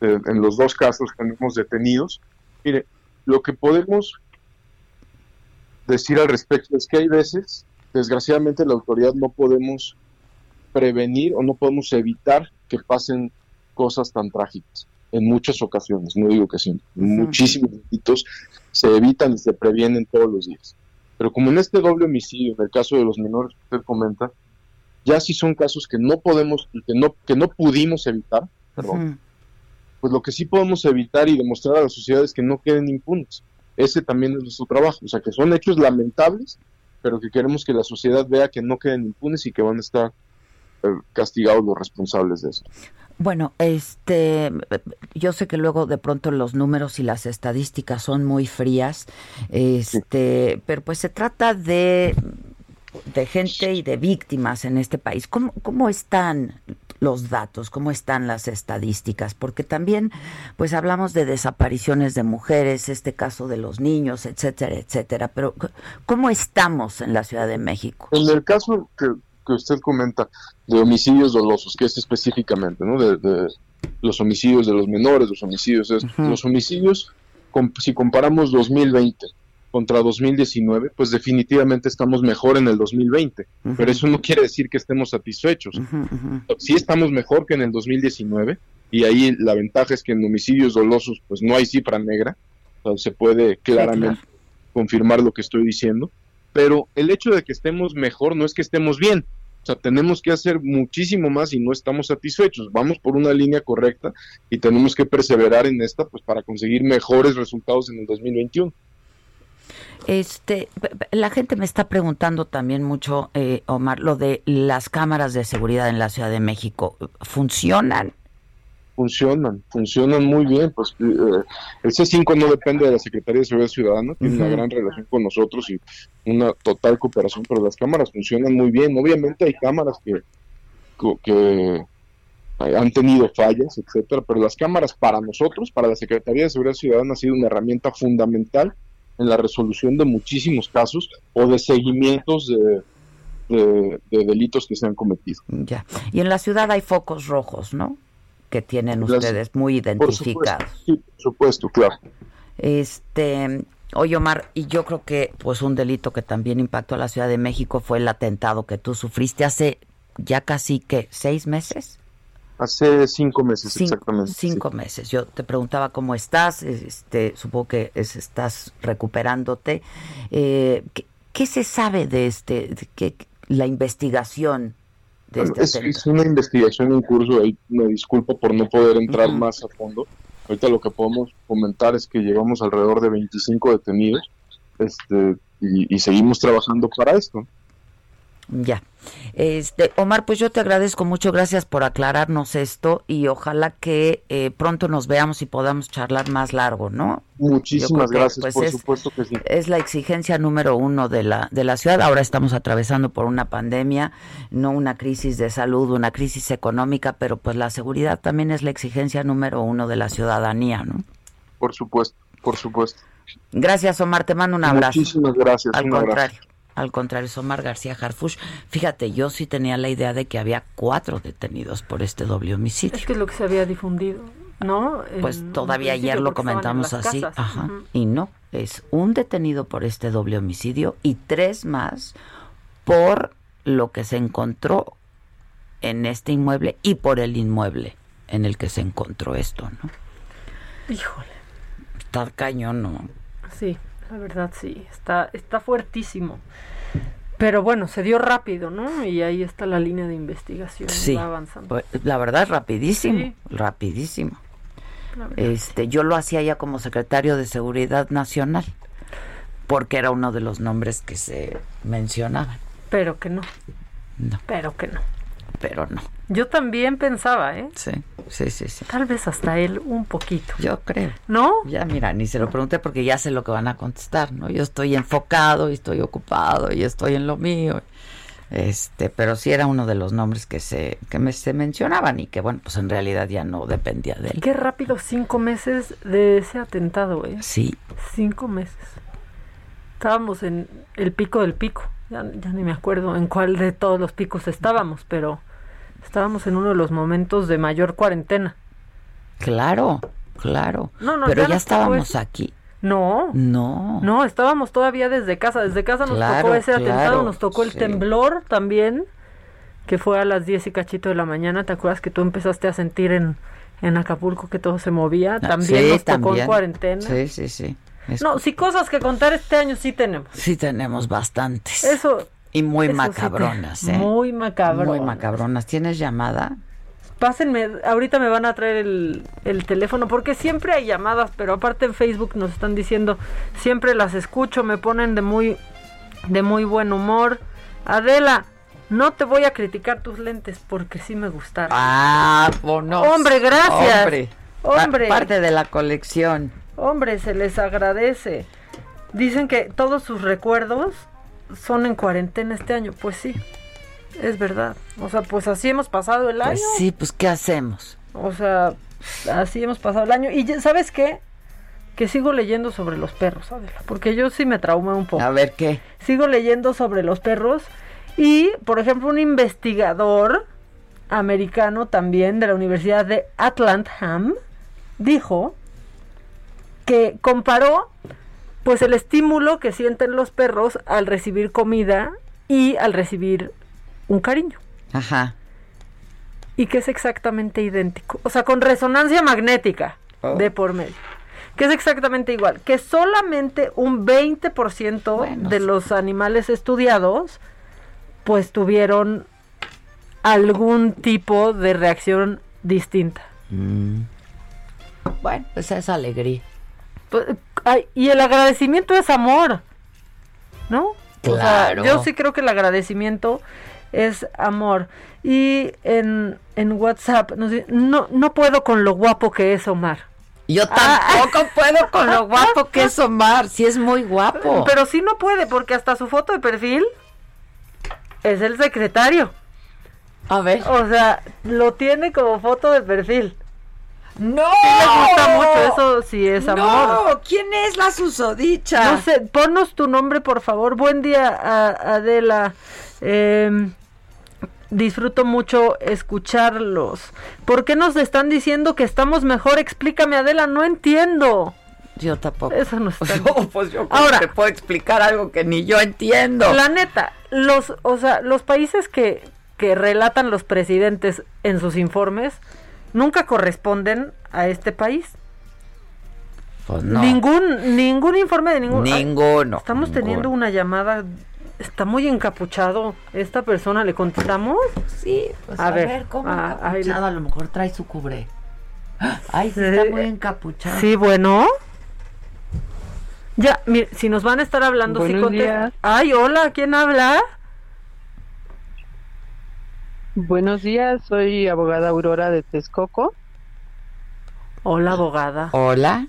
Speaker 18: eh, en los dos casos tenemos detenidos. Mire, lo que podemos decir al respecto es que hay veces, desgraciadamente, la autoridad no podemos prevenir o no podemos evitar que pasen cosas tan trágicas. En muchas ocasiones, no digo que siempre, muchísimos delitos se evitan y se previenen todos los días. Pero como en este doble homicidio, en el caso de los menores que usted comenta, ya sí son casos que no podemos que no, que no pudimos evitar, perdón, pues lo que sí podemos evitar y demostrar a la sociedad es que no queden impunes. Ese también es nuestro trabajo. O sea, que son hechos lamentables, pero que queremos que la sociedad vea que no queden impunes y que van a estar eh, castigados los responsables de eso.
Speaker 3: Bueno, este, yo sé que luego de pronto los números y las estadísticas son muy frías, este, pero pues se trata de, de gente y de víctimas en este país. ¿Cómo, cómo están los datos? ¿Cómo están las estadísticas? Porque también, pues hablamos de desapariciones de mujeres, este caso de los niños, etcétera, etcétera. Pero ¿cómo estamos en la Ciudad de México?
Speaker 18: En el caso que, que usted comenta de homicidios dolosos, que es específicamente, ¿no? De, de los homicidios de los menores, los homicidios, es- los homicidios, com- si comparamos 2020 contra 2019, pues definitivamente estamos mejor en el 2020, pero eso no quiere decir que estemos satisfechos. Sí estamos mejor que en el 2019 y ahí la ventaja es que en homicidios dolosos pues no hay cifra negra, o sea, se puede claramente confirmar lo que estoy diciendo, pero el hecho de que estemos mejor no es que estemos bien, o sea, tenemos que hacer muchísimo más y no estamos satisfechos. Vamos por una línea correcta y tenemos que perseverar en esta pues para conseguir mejores resultados en el 2021.
Speaker 3: Este, la gente me está preguntando también mucho, eh, Omar, lo de las cámaras de seguridad en la Ciudad de México. ¿Funcionan?
Speaker 18: Funcionan, funcionan muy bien. Pues eh, el C5 no depende de la Secretaría de Seguridad Ciudadana, tiene una gran relación con nosotros y una total cooperación, pero las cámaras funcionan muy bien. Obviamente hay cámaras que, que, que han tenido fallas, etcétera, pero las cámaras para nosotros, para la Secretaría de Seguridad Ciudadana, ha sido una herramienta fundamental en la resolución de muchísimos casos o de seguimientos de, de- de delitos que se han cometido.
Speaker 3: Ya. Y en la ciudad hay focos rojos, ¿no? Que tienen
Speaker 18: Las-
Speaker 3: ustedes muy
Speaker 18: Por supuesto,
Speaker 3: identificados.
Speaker 18: sí, por supuesto, claro.
Speaker 3: Este, Oye, Omar, y yo creo que pues un delito que también impactó a la Ciudad de México fue el atentado que tú sufriste hace ya casi que seis meses.
Speaker 18: Hace cinco meses,
Speaker 3: Cin-
Speaker 18: exactamente.
Speaker 3: Cinco meses. Yo te preguntaba cómo estás, este, supongo que es- estás recuperándote. Eh, ¿qué, qué se sabe de este, de qué- la investigación
Speaker 18: Bueno, es, es una investigación en curso, ahí me disculpo por no poder entrar más a fondo. Ahorita lo que podemos comentar es que llevamos alrededor de 25 detenidos este, y, y seguimos trabajando para esto.
Speaker 3: Ya. Este, Omar, pues yo te agradezco mucho, gracias por aclararnos esto y ojalá que eh, pronto nos veamos y podamos charlar más largo, ¿no?
Speaker 18: Muchísimas
Speaker 3: que,
Speaker 18: gracias,
Speaker 3: pues,
Speaker 18: por
Speaker 3: es-
Speaker 18: supuesto que sí.
Speaker 3: Es la exigencia número uno de la, de la ciudad. Ahora estamos atravesando por una pandemia, no una crisis de salud, una crisis económica, pero pues la seguridad también es la exigencia número uno de la ciudadanía, ¿no?
Speaker 18: Por supuesto, por supuesto.
Speaker 3: Gracias, Omar, te mando un abrazo.
Speaker 18: Muchísimas gracias.
Speaker 3: Al
Speaker 18: un abrazo.
Speaker 3: Al contrario, es Omar García Harfush. Fíjate, yo sí tenía la idea de que había cuatro detenidos por este doble homicidio.
Speaker 8: Es que es lo que se había difundido, ¿no?
Speaker 3: Pues
Speaker 8: En-
Speaker 3: todavía ayer lo comentamos así,
Speaker 8: casas.
Speaker 3: ajá, y no, es un detenido por este doble homicidio y tres más por lo que se encontró en este inmueble y por el inmueble en el que se encontró esto, ¿no?
Speaker 8: Híjole,
Speaker 3: Está cañón, ¿no?
Speaker 8: sí, la verdad sí, está, está fuertísimo. Pero bueno, se dio rápido, ¿no? Y ahí está la línea de investigación,
Speaker 3: Sí,
Speaker 8: va avanzando.
Speaker 3: pues, la verdad rapidísimo,
Speaker 8: Sí.
Speaker 3: rapidísimo. Este, yo lo hacía ya como secretario de Seguridad Nacional, porque era uno de los nombres que se mencionaban,
Speaker 8: Pero que no.
Speaker 3: No.
Speaker 8: Pero que no.
Speaker 3: pero no.
Speaker 8: Yo también pensaba, ¿eh?
Speaker 3: Sí, sí, sí, sí.
Speaker 8: Tal vez hasta él un poquito.
Speaker 3: Yo creo.
Speaker 8: ¿No?
Speaker 3: Ya, mira, ni se lo pregunté porque ya sé lo que van a contestar, ¿no? Yo estoy enfocado y estoy ocupado y estoy en lo mío. Este, pero sí era uno de los nombres que se que me, se mencionaban y que bueno, pues en realidad ya no dependía de él.
Speaker 8: Qué rápido cinco meses de ese atentado, ¿eh?
Speaker 3: Sí.
Speaker 8: Cinco meses. Estábamos en el pico del pico. Ya, ya ni me acuerdo en cuál de todos los picos estábamos, pero estábamos en uno de los momentos de mayor cuarentena.
Speaker 3: Claro, claro.
Speaker 8: No, no,
Speaker 3: pero
Speaker 8: ya
Speaker 3: estábamos aquí.
Speaker 8: No.
Speaker 3: No.
Speaker 8: No, estábamos todavía desde casa. Desde casa nos
Speaker 3: Claro,
Speaker 8: tocó ese atentado, nos tocó el
Speaker 3: sí.
Speaker 8: temblor también, que fue a las 10 y cachito de la mañana. ¿Te acuerdas que tú empezaste a sentir en, en Acapulco que todo se movía? También
Speaker 3: Ah, Sí,
Speaker 8: nos tocó en
Speaker 3: también.
Speaker 8: cuarentena.
Speaker 3: Sí, sí, sí. Es-
Speaker 8: No, sí, cosas que contar este año sí tenemos.
Speaker 3: Sí tenemos bastantes.
Speaker 8: Eso.
Speaker 3: Y muy
Speaker 8: eso sí te-
Speaker 3: macabronas, ¿eh?
Speaker 8: Muy macabronas.
Speaker 3: Muy macabronas. ¿Tienes llamada?
Speaker 8: Pásenme, ahorita me van a traer el, el teléfono, porque siempre hay llamadas, pero aparte en Facebook nos están diciendo, siempre las escucho, me ponen de muy, de muy buen humor. Adela, no te voy a criticar tus lentes, porque sí me gustaron.
Speaker 3: Ah, bueno.
Speaker 8: Hombre, gracias.
Speaker 3: Hombre.
Speaker 8: Hombre.
Speaker 3: Pa- parte de la colección.
Speaker 8: Hombre, se les agradece. Dicen que todos sus recuerdos son en cuarentena este año. Pues sí, es verdad. O sea, pues así hemos pasado el año.
Speaker 3: Pues sí, pues ¿qué hacemos?
Speaker 8: O sea, así hemos pasado el año. Y ¿sabes qué? Que sigo leyendo sobre los perros, Adela, porque yo sí me traumé un poco.
Speaker 3: A ver qué.
Speaker 8: Sigo leyendo sobre los perros y, por ejemplo, un investigador americano también de la Universidad de Atlantham dijo que comparó pues el estímulo que sienten los perros al recibir comida y al recibir un cariño
Speaker 3: Ajá.
Speaker 8: y que es exactamente idéntico, o sea, con resonancia magnética
Speaker 3: Oh.
Speaker 8: de por medio. Que es exactamente igual, que solamente un 20% de los animales estudiados pues tuvieron algún tipo de reacción distinta.
Speaker 3: Mm. Bueno, pues es alegría.
Speaker 8: Pues, y el agradecimiento es amor, ¿no? O sea,
Speaker 3: Claro.
Speaker 8: yo sí creo que el agradecimiento es amor. Y en, en WhatsApp no, no puedo con lo guapo que es Omar.
Speaker 3: Yo tampoco <laughs> puedo con lo guapo que es Omar, si es muy guapo.
Speaker 8: Pero sí no puede, porque hasta su foto de perfil es el secretario.
Speaker 3: A ver.
Speaker 8: O sea, lo tiene como foto de perfil.
Speaker 3: ¡No!
Speaker 8: Sí le gusta mucho, eso sí es amor.
Speaker 3: No, ¿quién es la susodicha?
Speaker 8: No sé, ponnos tu nombre, por favor. Buen día, a- Adela. Eh, disfruto mucho escucharlos. ¿Por qué nos están diciendo que estamos mejor? Explícame, Adela, no entiendo.
Speaker 3: Yo tampoco.
Speaker 8: Eso no está <laughs>
Speaker 3: No, pues yo Ahora te puedo explicar algo que ni yo entiendo.
Speaker 8: La neta, los, o sea, los países que, que relatan los presidentes en sus informes nunca corresponden a este país.
Speaker 3: Pues no.
Speaker 8: Ningún, ningún informe de ningún. Ay,
Speaker 3: Ninguno.
Speaker 8: estamos
Speaker 3: ninguno.
Speaker 8: teniendo una llamada. Está muy encapuchado. ¿Esta persona le contestamos?
Speaker 3: Sí, pues a, ver, ¿cómo
Speaker 8: ah, ay,
Speaker 3: encapuchado? A lo mejor trae su cubre. Ay, sí, está muy encapuchado.
Speaker 8: Sí, bueno. Ya, mire, si nos van a estar hablando, sí
Speaker 19: Buenos
Speaker 8: contesta-
Speaker 19: días.
Speaker 8: Ay, hola, ¿quién habla?
Speaker 19: Buenos días, soy abogada Aurora de Texcoco.
Speaker 8: Hola, abogada.
Speaker 3: Hola.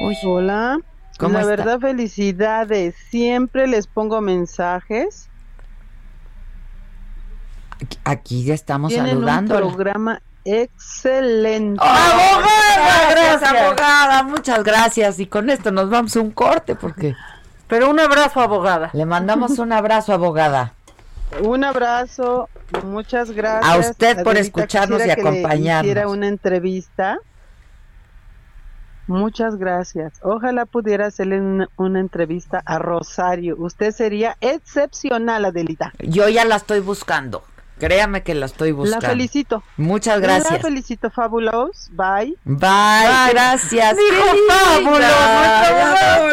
Speaker 19: Hola.
Speaker 3: ¿Cómo
Speaker 19: La
Speaker 3: está?
Speaker 19: verdad, felicidades. Siempre les pongo mensajes.
Speaker 3: Aquí ya estamos
Speaker 19: Tienen
Speaker 3: saludando.
Speaker 19: un programa excelente.
Speaker 3: Abogada, gracias, abogada, muchas gracias. Y con esto nos vamos a un corte porque.
Speaker 8: Pero un abrazo, abogada.
Speaker 3: Le mandamos un abrazo, abogada.
Speaker 19: Un abrazo, muchas gracias.
Speaker 3: A usted por
Speaker 19: Adelita,
Speaker 3: escucharnos y
Speaker 19: que
Speaker 3: acompañarnos.
Speaker 19: hiciera una entrevista. Muchas gracias. Ojalá pudiera hacerle una, una entrevista a Rosario. Usted sería excepcional, Adelita.
Speaker 3: Yo ya la estoy buscando. Créame que la estoy buscando.
Speaker 19: La felicito.
Speaker 3: Muchas
Speaker 19: La
Speaker 3: gracias.
Speaker 19: felicito, Fabulos. Bye.
Speaker 3: Bye, gracias.
Speaker 19: Dijo
Speaker 3: la.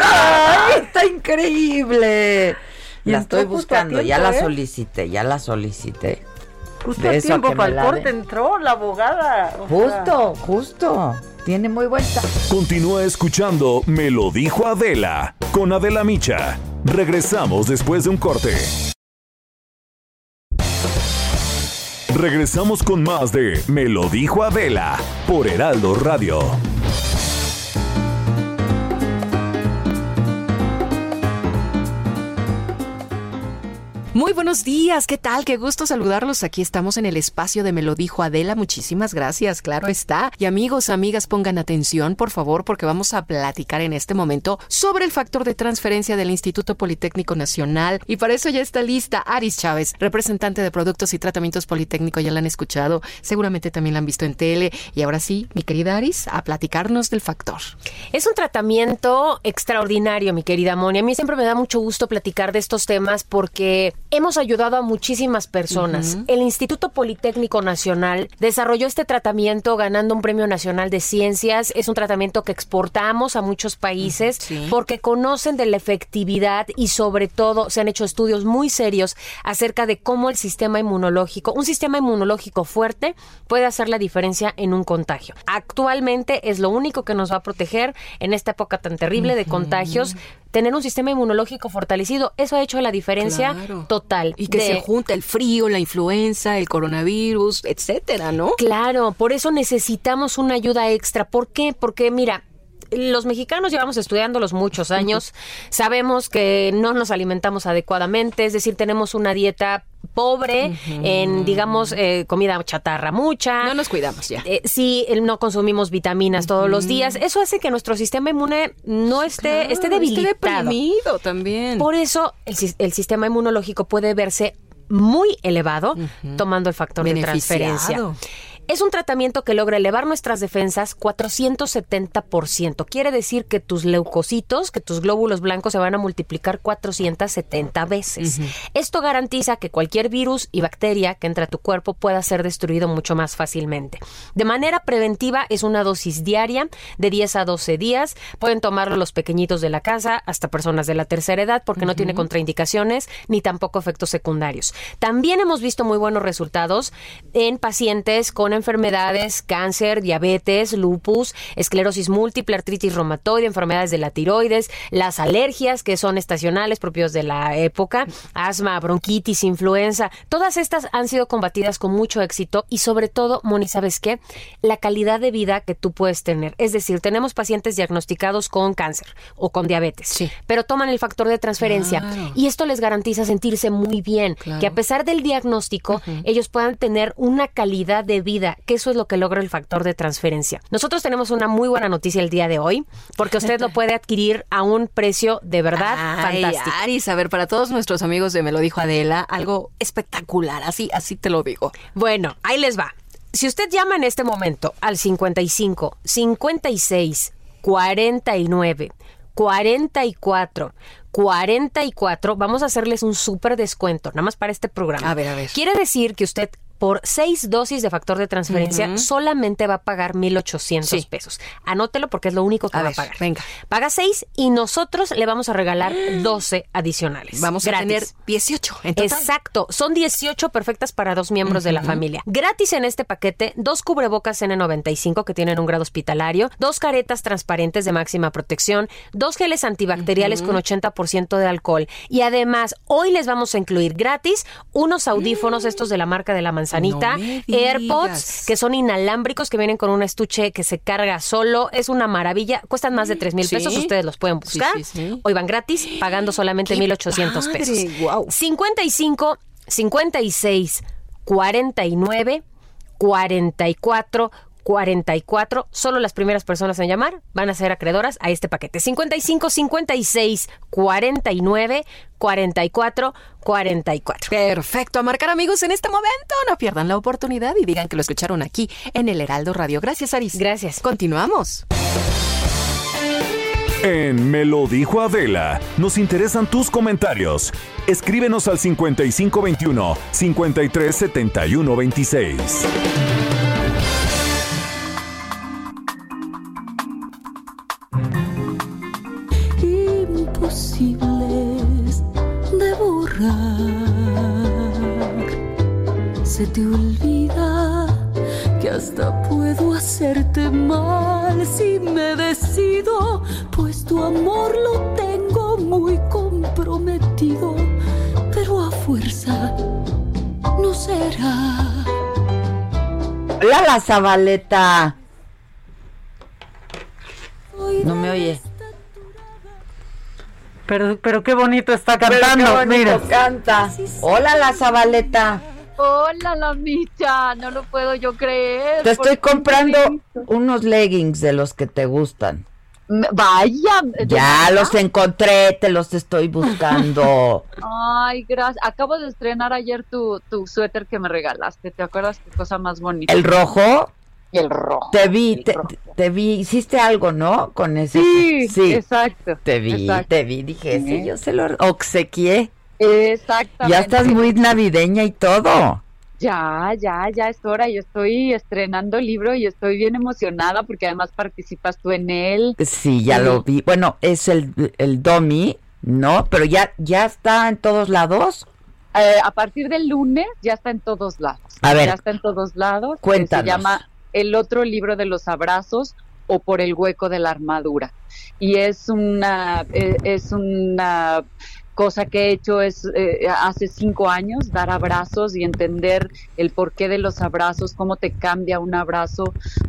Speaker 3: Ay, está increíble.
Speaker 8: Y
Speaker 3: La estoy buscando, ya la
Speaker 8: ¿eh?
Speaker 3: solicité, ya la solicité.
Speaker 8: Justo
Speaker 3: De
Speaker 8: a
Speaker 3: eso
Speaker 8: tiempo para el corte entró la abogada. sea,
Speaker 3: Justo, justo. Tiene muy buen ta-
Speaker 7: Continúa escuchando Me lo dijo Adela con Adela Micha. Regresamos después de un corte. Regresamos con más de Me lo dijo Adela por Heraldo Radio.
Speaker 17: Muy buenos días, ¿qué tal? Qué gusto saludarlos. Aquí estamos en el espacio de Me lo dijo Adela. Muchísimas gracias, claro está. Y amigos, amigas, pongan atención, por favor, porque vamos a platicar en este momento sobre el factor de transferencia del Instituto Politécnico Nacional. Y para eso ya está lista Aris Chávez, representante de Productos y Tratamientos Politécnico. Ya la han escuchado, seguramente también la han visto en tele. Y ahora sí, mi querida Aris, a platicarnos del factor.
Speaker 20: Es un tratamiento extraordinario, mi querida Moni. A mí siempre me da mucho gusto platicar de estos temas porque hemos ayudado a muchísimas personas. El Instituto Politécnico Nacional desarrolló este tratamiento ganando un Premio Nacional de Ciencias. Es un tratamiento que exportamos a muchos países porque conocen de la efectividad y sobre todo se han hecho estudios muy serios acerca de cómo el sistema inmunológico, un sistema inmunológico fuerte puede hacer la diferencia en un contagio. Actualmente es lo único que nos va a proteger en esta época tan terrible de contagios. Tener un sistema inmunológico fortalecido, eso ha hecho la diferencia
Speaker 17: Claro.
Speaker 20: total.
Speaker 17: Y que
Speaker 20: de-
Speaker 17: se junta el frío, la influenza, el coronavirus, etcétera, ¿no?
Speaker 20: Claro, por eso necesitamos una ayuda extra. ¿Por qué? Porque mira, los mexicanos llevamos estudiándolos muchos años, sabemos que no nos alimentamos adecuadamente, es decir, tenemos una dieta pobre en, digamos, eh, comida chatarra mucha.
Speaker 17: No nos cuidamos ya.
Speaker 20: Eh, sí, no consumimos vitaminas todos los días. Eso hace que nuestro sistema inmune no esté,
Speaker 17: Claro,
Speaker 20: esté debilitado.
Speaker 17: deprimido también.
Speaker 20: Por eso el, el sistema inmunológico puede verse muy elevado tomando el factor de transferencia. Es un tratamiento que logra elevar nuestras defensas 470%. Quiere decir que tus leucocitos, que tus glóbulos blancos se van a multiplicar 470 veces. Esto garantiza que cualquier virus y bacteria que entre a tu cuerpo pueda ser destruido mucho más fácilmente. De manera preventiva es una dosis diaria de 10 a 12 días. Pueden tomarlo los pequeñitos de la casa hasta personas de la tercera edad porque no tiene contraindicaciones ni tampoco efectos secundarios. También hemos visto muy buenos resultados en pacientes con enfermedades, cáncer, diabetes, lupus, esclerosis múltiple, artritis reumatoide, enfermedades de la tiroides, las alergias que son estacionales propios de la época, asma, bronquitis, influenza. Todas estas han sido combatidas con mucho éxito y sobre todo, Moni, ¿sabes qué? La calidad de vida que tú puedes tener. Es decir, tenemos pacientes diagnosticados con cáncer o con diabetes, pero toman el factor de transferencia
Speaker 17: Claro.
Speaker 20: y esto les garantiza sentirse muy bien,
Speaker 17: Claro.
Speaker 20: que a pesar del diagnóstico, ellos puedan tener una calidad de vida, que eso es lo que logra el factor de transferencia. Nosotros tenemos una muy buena noticia el día de hoy, porque usted lo puede adquirir a un precio de verdad
Speaker 17: Ay,
Speaker 20: fantástico.
Speaker 17: Aris, a ver, para todos nuestros amigos de Me lo dijo Adela, algo espectacular, así, así te lo digo.
Speaker 20: Bueno, ahí les va. Si usted llama en este momento al 55 56 49 44 44, vamos a hacerles un súper descuento, nada más para este programa.
Speaker 21: A ver, a ver.
Speaker 20: Quiere decir que usted por seis dosis de factor de transferencia solamente va a pagar 1,800
Speaker 21: Sí.
Speaker 20: pesos. Anótelo porque es lo único que
Speaker 21: A
Speaker 20: va
Speaker 21: ver,
Speaker 20: a pagar.
Speaker 21: venga.
Speaker 20: Paga seis y nosotros le vamos a regalar <gasps> 12 adicionales.
Speaker 21: Vamos a tener 18 en total.
Speaker 20: Exacto, son 18 perfectas para dos miembros de la familia. Gratis en este paquete, dos cubrebocas N95 que tienen un grado hospitalario, dos caretas transparentes de máxima protección, dos geles antibacteriales
Speaker 21: Ujú.
Speaker 20: con 80% de alcohol y además hoy les vamos a incluir gratis unos audífonos estos de la marca de la manzanita,
Speaker 21: No
Speaker 20: AirPods que son inalámbricos que vienen con un estuche que se carga solo, es una maravilla, cuestan más de 3 mil
Speaker 21: Sí.
Speaker 20: pesos, ustedes los pueden buscar.
Speaker 21: sí, sí.
Speaker 20: Hoy van gratis pagando solamente
Speaker 21: ¡Qué
Speaker 20: 1,800
Speaker 21: padre!
Speaker 20: pesos.
Speaker 21: Guau.
Speaker 20: 55 56 49 44 44. Solo las primeras personas en llamar van a ser acreedoras a este paquete. 55 56 49 44 44.
Speaker 21: Perfecto, a marcar amigos en este momento. No pierdan la oportunidad y digan que lo escucharon aquí en el Heraldo Radio. Gracias, Aris.
Speaker 20: Gracias.
Speaker 21: Continuamos.
Speaker 7: En Me lo dijo Adela, nos interesan tus comentarios. Escríbenos al 5521 537126.
Speaker 22: Imposibles de borrar. Se te olvida que hasta puedo hacerte mal si me decido, pues tu amor lo tengo muy comprometido, pero a fuerza no será.
Speaker 3: Hola, la Zabaleta. No me oye.
Speaker 8: Pero, pero qué bonito está
Speaker 3: Pero qué
Speaker 8: cantando,
Speaker 3: bonito
Speaker 8: mira.
Speaker 3: canta. Hola, la Zabaleta.
Speaker 23: Hola, la micha, no lo puedo yo creer.
Speaker 3: Te estoy comprando unos leggings de los que te gustan.
Speaker 23: Vaya. ¿de
Speaker 3: Ya los encontré, te los estoy buscando. <laughs>
Speaker 23: Ay, gracias. Acabo de estrenar ayer tu, tu suéter que me regalaste. ¿Te acuerdas qué cosa más bonita?
Speaker 3: ¿El rojo?
Speaker 23: El rojo.
Speaker 3: Te vi, te, te vi, hiciste algo, ¿no? Con ese.
Speaker 23: Sí, exacto.
Speaker 3: Te vi,
Speaker 23: exacto.
Speaker 3: te vi, dije, sí,
Speaker 23: Sí.
Speaker 3: yo se lo obsequié.
Speaker 23: Exactamente.
Speaker 3: Ya estás muy navideña y todo.
Speaker 23: Ya, ya, ya es hora. Yo estoy estrenando libro y estoy bien emocionada porque además participas tú en él.
Speaker 3: Sí, ya
Speaker 23: Sí.
Speaker 3: lo vi. Bueno, es el, el Domi, ¿no? Pero ya, ya está en todos lados.
Speaker 23: Eh, a partir del lunes ya está en todos lados.
Speaker 3: A ver.
Speaker 23: Ya está en todos lados.
Speaker 3: Cuéntanos.
Speaker 23: Se llama El otro libro de los abrazos o Por el hueco de la armadura. Y es una, eh, es una cosa que he hecho es eh, hace cinco años, dar abrazos y entender el porqué de los abrazos, cómo te cambia un abrazo,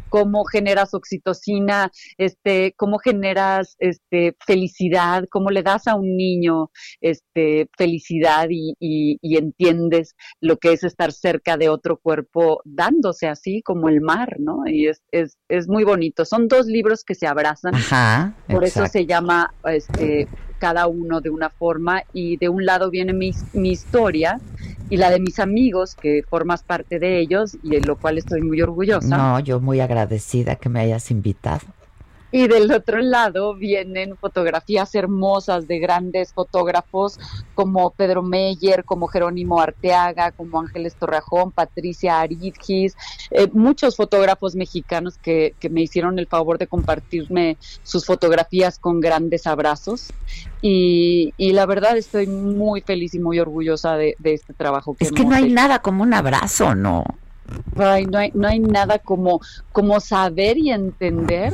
Speaker 23: cómo generas oxitocina, este, cómo generas este, felicidad, cómo le das a un niño este, felicidad y, y- y entiendes lo que es estar cerca de otro cuerpo dándose así como el mar, ¿no? Y es, es, es muy bonito. Son dos libros que se abrazan.
Speaker 3: Ajá,
Speaker 23: Por eso se llama este, cada uno de una forma y de un lado viene mi, mi historia y la de mis amigos, que formas parte de ellos y de lo cual estoy muy orgullosa.
Speaker 3: No, yo muy agradecida que me hayas invitado.
Speaker 23: Y del otro lado vienen fotografías hermosas de grandes fotógrafos como Pedro Meyer, como Jerónimo Arteaga, como Ángeles Torrajón, Patricia Aridgis, eh, muchos fotógrafos mexicanos que, que me hicieron el favor de compartirme sus fotografías con grandes abrazos. Y, y la verdad estoy muy feliz y muy orgullosa de, de este trabajo. Que
Speaker 3: Es que no hay
Speaker 23: hecho.
Speaker 3: nada como un abrazo, ¿no?
Speaker 23: Ay, no hay, no hay nada como, como saber y entender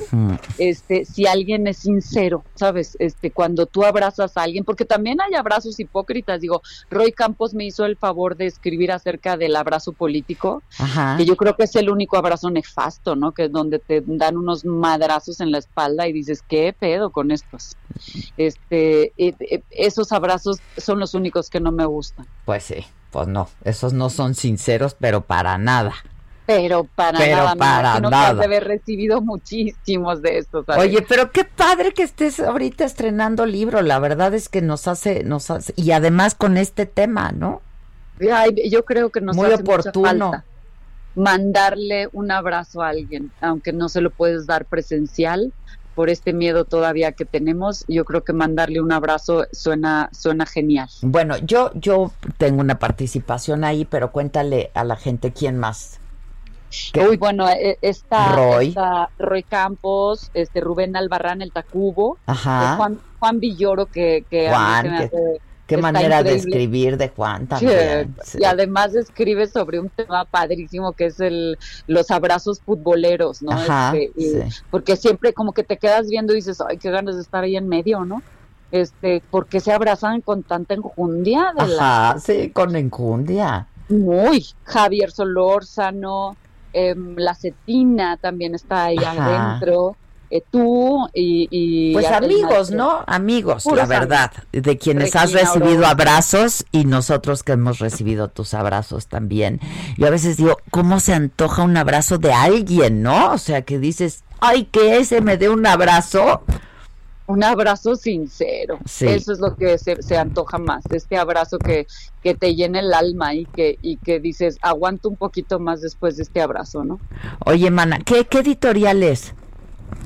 Speaker 23: este, si alguien es sincero, ¿sabes? Este, cuando tú abrazas a alguien, porque también hay abrazos hipócritas, digo, Roy Campos me hizo el favor de escribir acerca del abrazo político,
Speaker 3: Ajá.
Speaker 23: que yo creo que es el único abrazo nefasto, ¿no? Que es donde te dan unos madrazos en la espalda y dices, ¿qué pedo con estos? Este, eh, eh, esos abrazos son los únicos que no me gustan.
Speaker 3: Pues sí, pues no, esos no son sinceros, pero para nada.
Speaker 23: Pero para
Speaker 3: Pero
Speaker 23: nada, me
Speaker 3: para
Speaker 23: que
Speaker 3: nada.
Speaker 23: has de haber recibido muchísimos de estos. ¿sabes?
Speaker 3: Oye, pero qué padre que estés ahorita estrenando libro, la verdad es que nos hace, nos hace, y además con este tema, ¿no?
Speaker 23: Ay, yo creo que nos
Speaker 3: Muy
Speaker 23: hace mucha
Speaker 3: oportuno.
Speaker 23: falta. mandarle un abrazo a alguien, aunque no se lo puedes dar presencial por este miedo todavía que tenemos, yo creo que mandarle un abrazo suena suena genial.
Speaker 3: Bueno, yo yo tengo una participación ahí, pero cuéntale a la gente quién más.
Speaker 23: Uy, bueno, eh, está
Speaker 3: Roy.
Speaker 23: está Roy Campos, este Rubén Albarrán, el Tacubo,
Speaker 3: Ajá.
Speaker 23: eh, Juan, Juan Villoro, que, que a mí se me
Speaker 3: que-
Speaker 23: hace-
Speaker 3: Qué manera de escribir de Juan también. sí.
Speaker 23: Y además escribe sobre un tema padrísimo que es el los abrazos futboleros, ¿no?
Speaker 3: Ajá,
Speaker 23: Este, y-
Speaker 3: sí.
Speaker 23: Porque siempre como que te quedas viendo y dices, ay, qué ganas de estar ahí en medio, ¿no? Este, porque se abrazan con tanta enjundia de la-
Speaker 3: Ajá, sí, con enjundia.
Speaker 23: muy Javier Solórzano, em, la Cetina también está ahí
Speaker 3: Ajá.
Speaker 23: adentro, eh, tú y, y
Speaker 3: Pues amigos. ¿no? Amigos,
Speaker 23: Puros
Speaker 3: la verdad, de quienes has recibido abrazos y nosotros que hemos recibido tus abrazos también. Yo a veces digo, ¿cómo se antoja un abrazo de alguien, no? O sea, que dices, ay, que ese me dé un abrazo.
Speaker 23: Un abrazo sincero.
Speaker 3: Sí.
Speaker 23: Eso es lo que se, se antoja más. Este abrazo que, que te llena el alma y que, y que dices, aguanto un poquito más después de este abrazo, ¿no?
Speaker 3: Oye, mana, ¿qué, qué editorial es?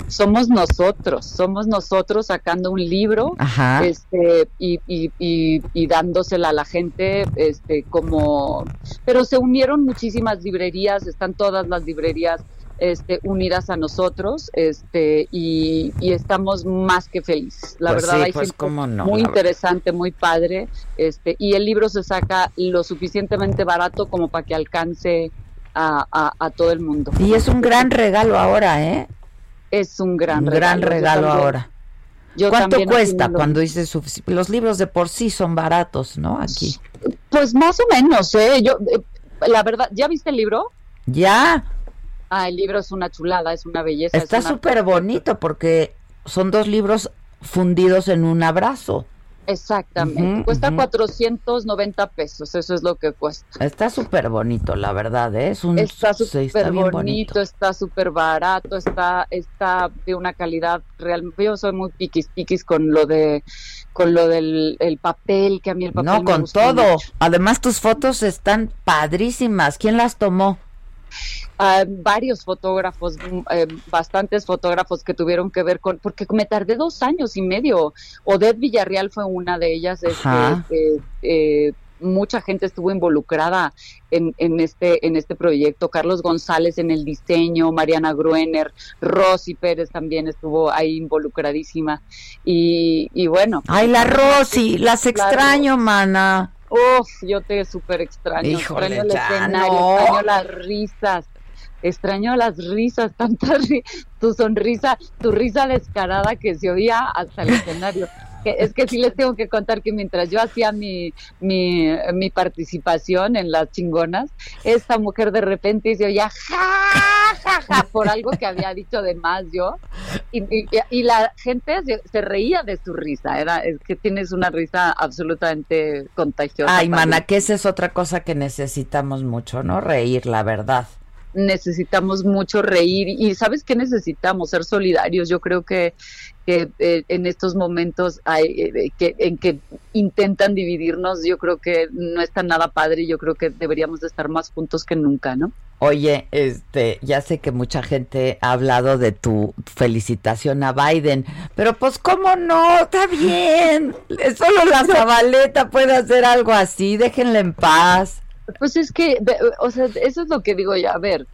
Speaker 23: Somos nosotros, somos nosotros sacando un libro este y, y, y, y dándosela a la gente este como pero se unieron muchísimas librerías están todas las librerías este unidas a nosotros este y, estamos más que felices. La
Speaker 3: Pues
Speaker 23: verdad
Speaker 3: sí,
Speaker 23: hay
Speaker 3: pues
Speaker 23: gente
Speaker 3: no,
Speaker 23: muy interesante muy padre este y el libro se saca lo suficientemente barato como para que alcance a, a, a todo el mundo.
Speaker 3: Y es un gran regalo ahora, ¿eh?
Speaker 23: Es un gran
Speaker 3: un gran
Speaker 23: regalo, Yo
Speaker 3: regalo
Speaker 23: también-
Speaker 3: ahora.
Speaker 23: yo
Speaker 3: ¿Cuánto cuesta
Speaker 23: lo
Speaker 3: cuando dices los libros de por sí son baratos, ¿no? Aquí.
Speaker 23: Pues más o menos, ¿eh? Yo, eh, la verdad, ¿ya viste el libro?
Speaker 3: Ya,
Speaker 23: Ah, el libro es una chulada, es una belleza. es
Speaker 3: está
Speaker 23: una-
Speaker 3: súper bonito porque son dos libros fundidos en un abrazo.
Speaker 23: Exactamente. Cuesta
Speaker 3: ujú.
Speaker 23: 490 pesos, eso es lo que cuesta.
Speaker 3: Está súper bonito, la verdad, ¿eh? Es un,
Speaker 23: Está súper
Speaker 3: está bien
Speaker 23: bonito, está súper barato, está, está de una calidad real. Yo soy muy piquis piquis con lo de, con lo del el papel, que a mí el papel
Speaker 3: No,
Speaker 23: me
Speaker 3: con
Speaker 23: gusta
Speaker 3: todo.
Speaker 23: mucho.
Speaker 3: Además, tus fotos están padrísimas. ¿Quién las tomó?
Speaker 23: Ah, varios fotógrafos, mm, eh, bastantes fotógrafos que tuvieron que ver con, porque me tardé dos años y medio. Odette Villarreal fue una de ellas. este, eh, mucha gente estuvo involucrada en, en este en este proyecto. Carlos González en el diseño, Mariana Gruener, Rosy Pérez también estuvo ahí involucradísima. Y, y bueno.
Speaker 3: Ay, la Rosy, las
Speaker 23: La
Speaker 3: extraño, mana.
Speaker 23: Uf, yo te súper extraño.
Speaker 3: Híjole,
Speaker 23: extraño el escenario,
Speaker 3: no.
Speaker 23: extraño las risas. Extraño las risas, tanta ri- tu sonrisa, tu risa descarada que se oía hasta el escenario. Es que sí les tengo que contar que mientras yo hacía mi, mi, mi participación en las chingonas, esta mujer de repente se oía ja, ja, ja, por algo que había dicho de más yo. Y, y- y la gente se, se reía de su risa. Era, es que tienes una risa absolutamente contagiosa.
Speaker 3: Ay, mana, que esa es otra cosa que necesitamos mucho, ¿no? Reír, la verdad.
Speaker 23: Necesitamos mucho reír y sabes qué necesitamos ser solidarios. Yo creo que, que eh, en estos momentos hay, eh, que en que intentan dividirnos yo creo que no está nada padre y yo creo que deberíamos de estar más juntos que nunca no
Speaker 3: Oye, este, ya sé que mucha gente ha hablado de tu felicitación a Biden, pero pues cómo no, está bien. <laughs> Solo la Zabaleta puede hacer algo así, déjenla en paz.
Speaker 23: Pues es que, o sea, eso es lo que digo ya, a ver,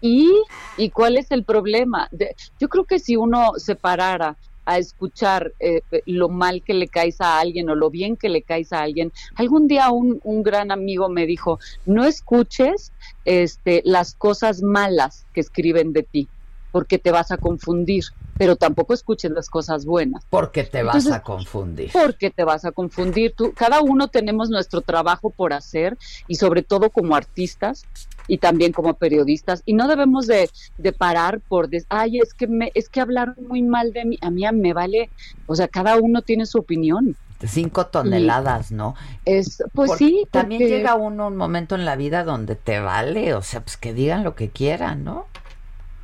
Speaker 23: y, y cuál es el problema. De- yo creo que si uno se parara a escuchar eh, lo mal que le caes a alguien o lo bien que le caes a alguien, algún día un, un gran amigo me dijo, no escuches este, las cosas malas que escriben de ti, porque te vas a confundir, pero tampoco escuches las cosas buenas.
Speaker 3: Porque te vas
Speaker 23: Entonces,
Speaker 3: a confundir.
Speaker 23: porque te vas a confundir. Tú, cada uno tenemos nuestro trabajo por hacer y sobre todo como artistas y también como periodistas y no debemos de, de parar por des- ay es que me es que hablaron muy mal de mí a mí me vale o sea cada uno tiene su opinión
Speaker 3: Cinco toneladas, ¿no?
Speaker 23: es pues
Speaker 3: Porque
Speaker 23: sí
Speaker 3: También
Speaker 23: porque-
Speaker 3: llega uno un momento en la vida donde te vale, o sea, pues que digan lo que quieran, ¿no?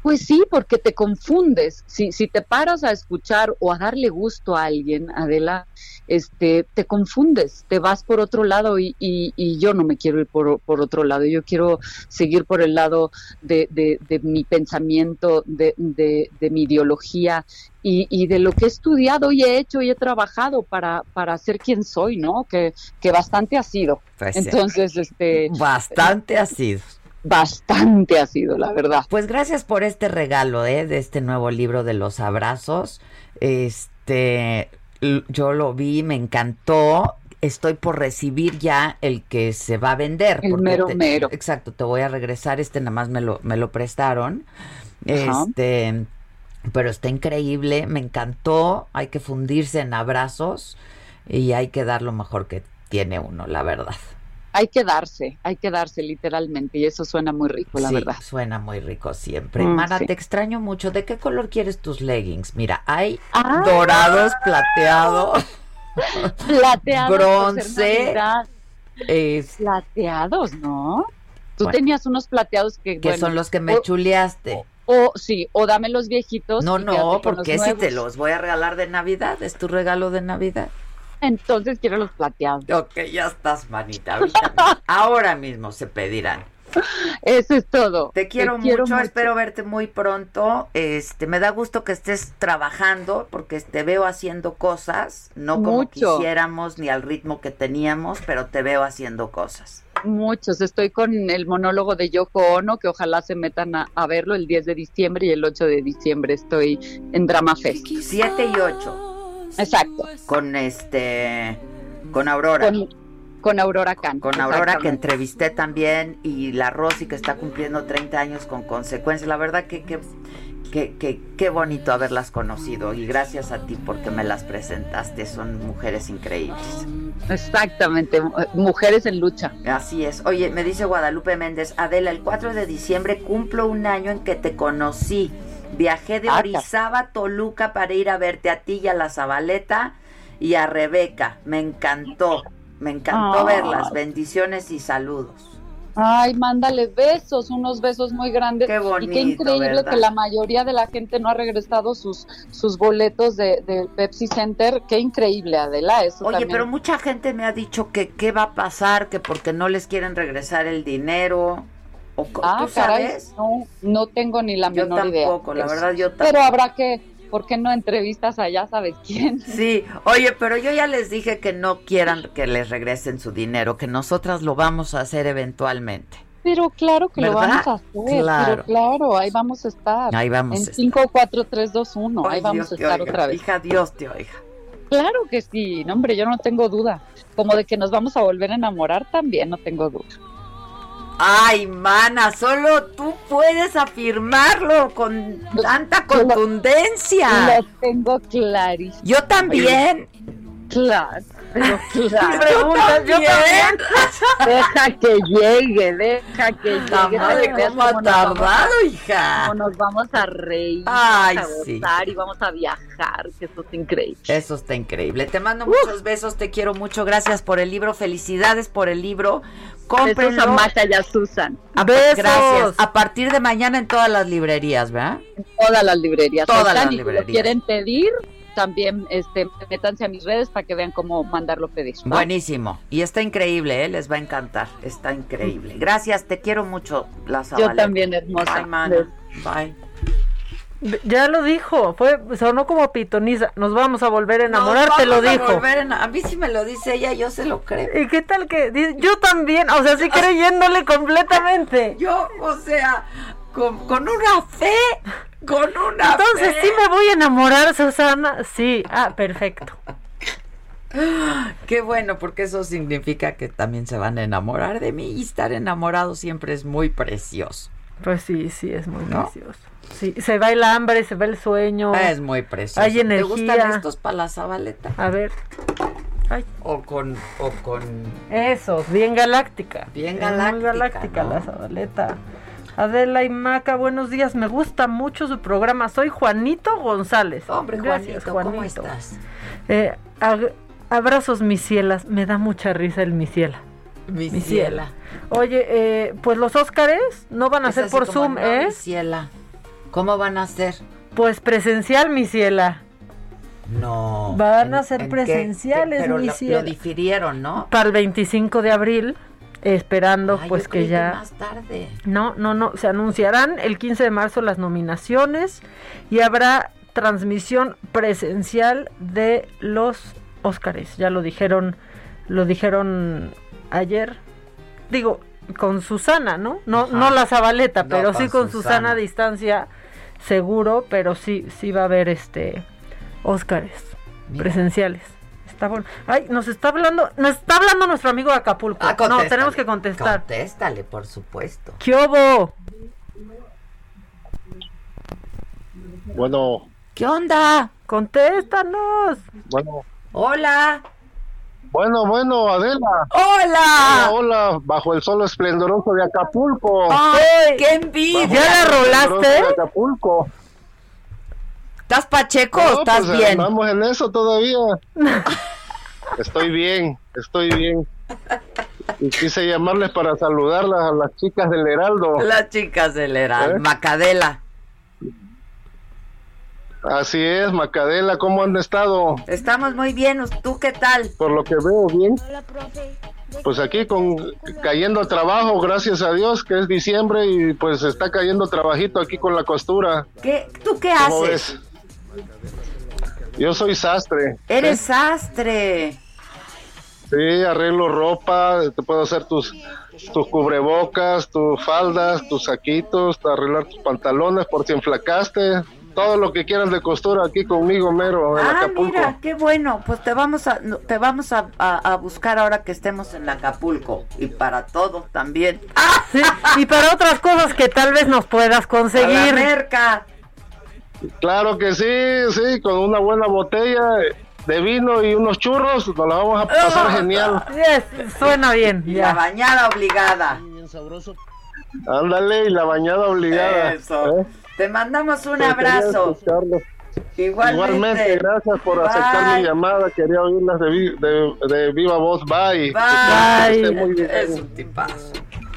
Speaker 23: Pues sí, porque te confundes. Si, si te paras a escuchar o a darle gusto a alguien, Adela, este, te confundes, te vas por otro lado y, y, y yo no me quiero ir por, por, otro lado, yo quiero seguir por el lado de, de, de mi pensamiento, de, de, mi ideología y, y, de lo que he estudiado y he hecho y he trabajado para, para ser quien soy, ¿no? Que, que bastante ha sido.
Speaker 3: Pues
Speaker 23: Entonces,
Speaker 3: sí.
Speaker 23: este...
Speaker 3: Bastante ha sido
Speaker 23: bastante ha sido, la verdad.
Speaker 3: Pues gracias por este regalo, ¿eh? De este nuevo libro de los abrazos. Este, yo lo vi, me encantó. Estoy por recibir ya el que se va a vender.
Speaker 23: El mero
Speaker 3: te,
Speaker 23: mero.
Speaker 3: Exacto, te voy a regresar. Este nada más me lo, me lo prestaron. Ajá. Este, pero está increíble, me encantó. Hay que fundirse en abrazos y hay que dar lo mejor que tiene uno, la verdad
Speaker 23: hay que darse, hay que darse literalmente y eso suena muy rico, la
Speaker 3: sí,
Speaker 23: verdad.
Speaker 3: Suena muy rico siempre. Mm, Mana, sí. te extraño mucho. ¿De qué color quieres tus leggings? Mira, hay ah. dorados, plateados,
Speaker 23: plateados,
Speaker 3: bronce.
Speaker 23: Es... Plateados, ¿no? Tú bueno, tenías unos plateados que,
Speaker 3: que
Speaker 23: bueno,
Speaker 3: son los que me
Speaker 23: o,
Speaker 3: chuleaste.
Speaker 23: O sí, o dame los viejitos.
Speaker 3: No, no, porque si te los voy a regalar de Navidad, es tu regalo de Navidad.
Speaker 23: Entonces quiero los plateados.
Speaker 3: Ok, ya estás, manita. <laughs> Ahora mismo se pedirán.
Speaker 23: Eso es todo.
Speaker 3: Te quiero,
Speaker 23: Te
Speaker 3: mucho, espero verte muy pronto. Este, me da gusto que estés trabajando porque te veo haciendo cosas, no como
Speaker 23: mucho.
Speaker 3: quisiéramos ni al ritmo que teníamos, pero te veo haciendo cosas.
Speaker 23: Muchos. Estoy con el monólogo de Yoko Ono, que ojalá se metan a, a verlo el 10 de diciembre y el 8 de diciembre estoy en Drama Fest.
Speaker 3: 7 y 8.
Speaker 23: Exacto.
Speaker 3: Con este con Aurora.
Speaker 23: Con, con Aurora Khan.
Speaker 3: Con Aurora que entrevisté también y la Rosy que está cumpliendo 30 años con consecuencias. La verdad que que que, que, qué bonito haberlas conocido y gracias a ti porque me las presentaste. Son mujeres increíbles.
Speaker 23: Exactamente, mujeres en lucha.
Speaker 3: Así es. Oye, me dice Guadalupe Méndez, Adela, el 4 de diciembre cumplo un año en que te conocí. Viajé de Orizaba a Toluca para ir a verte a ti y a la Zabaleta y a Rebeca. Me encantó, me encantó
Speaker 23: Ay.
Speaker 3: verlas. Bendiciones y saludos.
Speaker 23: Ay, mándale besos, unos besos muy grandes.
Speaker 3: Qué bonito,
Speaker 23: y qué increíble
Speaker 3: ¿verdad?
Speaker 23: que la mayoría de la gente no ha regresado sus sus boletos de Pepsi Center. Qué increíble, Adela. Eso
Speaker 3: Oye,
Speaker 23: también.
Speaker 3: pero mucha gente me ha dicho que qué va a pasar, que porque no les quieren regresar el dinero. O,
Speaker 23: Ah,
Speaker 3: ¿Tú
Speaker 23: caray,
Speaker 3: sabes?
Speaker 23: no, no tengo ni la
Speaker 3: Yo
Speaker 23: menor idea.
Speaker 3: tampoco, la verdad, yo
Speaker 23: Pero habrá que, ¿por qué no entrevistas a ya sabes quién?
Speaker 3: Sí, oye, pero yo ya les dije que no quieran que les regresen su dinero, que nosotras lo vamos a hacer eventualmente.
Speaker 23: Pero claro que lo
Speaker 3: ¿Verdad?
Speaker 23: vamos a hacer.
Speaker 3: Claro.
Speaker 23: Pero claro, ahí vamos a estar.
Speaker 3: Ahí vamos
Speaker 23: En
Speaker 3: a estar.
Speaker 23: 5, 4, 3, 2, 1. Ahí vamos
Speaker 3: Dios
Speaker 23: a estar
Speaker 3: oiga.
Speaker 23: otra vez.
Speaker 3: Hija, Dios te oiga.
Speaker 23: Claro que sí, no, hombre, yo no tengo duda. Como de que nos vamos a volver a enamorar también, no tengo duda.
Speaker 3: Ay, mana, solo tú puedes afirmarlo con tanta contundencia.
Speaker 23: Lo tengo clarísimo.
Speaker 3: Yo también.
Speaker 23: Claro, <laughs>
Speaker 3: Yo
Speaker 23: claro. Yo
Speaker 3: también.
Speaker 23: Deja que llegue, deja que llegue.
Speaker 3: madre, cómo ha
Speaker 23: cómo nos vamos a-
Speaker 3: tardado, hija.
Speaker 23: cómo nos vamos a reír,
Speaker 3: Ay,
Speaker 23: vamos a
Speaker 3: sí.
Speaker 23: gozar y vamos a viajar, que eso es increíble.
Speaker 3: Eso está increíble. Te mando muchos besos, te quiero mucho. Gracias por el libro, felicidades por el libro. Cómprenlo.
Speaker 23: Besos a Maca y a Susan.
Speaker 3: A- Gracias. A partir de mañana en todas las librerías, ¿verdad?
Speaker 23: Todas las librerías.
Speaker 3: Todas las
Speaker 23: y si lo
Speaker 3: librerías.
Speaker 23: quieren pedir, también este, métanse a mis redes para que vean cómo mandarlo pedir. ¿va?
Speaker 3: Buenísimo. Y está increíble, ¿eh? Les va a encantar. Está increíble. Gracias, te quiero mucho, la
Speaker 23: Yo también, hermosa.
Speaker 3: Bye, mana. Bye.
Speaker 8: Ya lo dijo, fue sonó como pitoniza. Nos vamos a volver a enamorar, te lo
Speaker 3: a
Speaker 8: dijo.
Speaker 3: en- A mí sí me lo dice ella, yo se lo creo.
Speaker 8: ¿Y qué tal que dice, yo también, o sea, sí creyéndole completamente? <laughs>
Speaker 3: Yo, o sea, con, con una fe, con una
Speaker 8: Entonces
Speaker 3: fe.
Speaker 8: sí me voy a enamorar, Susana. Sí, ah, perfecto. <gasps>
Speaker 3: Qué bueno, porque eso significa que también se van a enamorar de mí y estar enamorado siempre es muy precioso.
Speaker 8: Pues sí, sí, es muy
Speaker 3: ¿No?
Speaker 8: precioso. Sí, se va el hambre, se va el sueño.
Speaker 3: Es muy precioso.
Speaker 8: Hay
Speaker 3: ¿Te
Speaker 8: energía.
Speaker 3: gustan estos para la Zabaleta?
Speaker 8: A ver. Ay.
Speaker 3: O con, o con
Speaker 8: Eso, bien galáctica.
Speaker 3: Bien galáctica,
Speaker 8: Muy galáctica
Speaker 3: ¿no?
Speaker 8: la Zabaleta. Adela y Maca, buenos días. Me gusta mucho su programa. Soy Juanito González.
Speaker 3: Hombre,
Speaker 8: Gracias,
Speaker 3: Juanito, ¿cómo estás?
Speaker 8: Eh, ag- abrazos, mis cielas. Me da mucha risa el mi ciela.
Speaker 3: Mi
Speaker 8: Mi
Speaker 3: ciela.
Speaker 8: Oye, eh, pues los Óscares no van a
Speaker 3: Es
Speaker 8: ser por Zoom, ¿eh?
Speaker 3: mi ciela. ¿Cómo van a ser?
Speaker 8: Pues presencial, mi ciela.
Speaker 3: No.
Speaker 8: Van a
Speaker 3: ¿En-
Speaker 8: ser presenciales,
Speaker 3: qué- pero
Speaker 8: mi
Speaker 3: lo,
Speaker 8: ciela.
Speaker 3: lo difirieron, ¿no?
Speaker 8: Para el 25 de abril, esperando
Speaker 3: Ay,
Speaker 8: pues
Speaker 3: yo
Speaker 8: que
Speaker 3: creí
Speaker 8: ya...
Speaker 3: más tarde.
Speaker 8: No, no, no. Se anunciarán el 15 de marzo las nominaciones y habrá transmisión presencial de los Óscares. Ya lo dijeron, lo dijeron ayer. Digo, con Susana, ¿no? No,
Speaker 3: Ajá.
Speaker 8: no la Zabaleta,
Speaker 3: No,
Speaker 8: pero sí con
Speaker 3: Susana.
Speaker 8: Susana. a distancia, seguro, pero sí, sí va a haber este Óscares presenciales. Está bueno. Ay, nos está hablando, nos está hablando nuestro amigo de Acapulco.
Speaker 3: Ah,
Speaker 8: no, tenemos que contestar.
Speaker 3: Contéstale, por supuesto.
Speaker 8: ¿Qué hubo?
Speaker 24: Bueno,
Speaker 3: ¿Qué onda?
Speaker 8: Contéstanos.
Speaker 24: bueno,
Speaker 3: Hola.
Speaker 24: Bueno, bueno, Adela.
Speaker 3: Hola.
Speaker 24: Hola, hola, bajo el sol esplendoroso de Acapulco.
Speaker 3: ¡Ay, qué envidia!
Speaker 24: el sol esplendoroso de Acapulco.
Speaker 3: ¿Estás pacheco
Speaker 24: No,
Speaker 3: o estás
Speaker 24: pues,
Speaker 3: bien?
Speaker 24: Andamos en eso todavía. <laughs> Estoy bien, estoy bien. Y quise llamarles para saludarlas a las chicas del Heraldo.
Speaker 3: Las chicas del Heraldo.
Speaker 24: ¿Eh?
Speaker 3: Macadela.
Speaker 24: Así es, Macadela, ¿cómo han estado?
Speaker 3: Estamos muy bien. ¿Tú qué tal?
Speaker 24: Por lo que veo bien. Pues aquí con cayendo trabajo, gracias a Dios, que es diciembre y pues está cayendo trabajito aquí con la costura.
Speaker 3: ¿Qué, ¿Tú qué
Speaker 24: ¿Cómo
Speaker 3: haces?
Speaker 24: ves? Yo soy sastre.
Speaker 3: Eres sastre.
Speaker 24: Sí, arreglo ropa, te puedo hacer tus, tus cubrebocas, tus faldas, tus saquitos, arreglar tus pantalones por si enflacaste. Todo lo que quieras de costura aquí conmigo, mero, en
Speaker 3: Ah,
Speaker 24: Acapulco.
Speaker 3: mira, qué bueno. Pues te vamos a te vamos a, a- a buscar ahora que estemos en Acapulco y para todo también.
Speaker 8: Sí, y para otras cosas que tal vez nos puedas conseguir.
Speaker 3: merca.
Speaker 24: Claro que sí, sí, con una buena botella de vino y unos churros, nos la vamos a pasar genial.
Speaker 8: Yes, suena bien.
Speaker 3: Y la bañada obligada.
Speaker 24: Ándale, y la bañada obligada.
Speaker 3: Eso.
Speaker 24: ¿eh?
Speaker 3: Te mandamos un
Speaker 24: quería
Speaker 3: abrazo. Igualmente.
Speaker 24: Igualmente, gracias por aceptar
Speaker 3: Bye.
Speaker 24: mi llamada. Quería oírlas de, vi- de, de viva voz. Bye.
Speaker 3: Bye.
Speaker 24: Muy bien.
Speaker 3: Es un tipazo.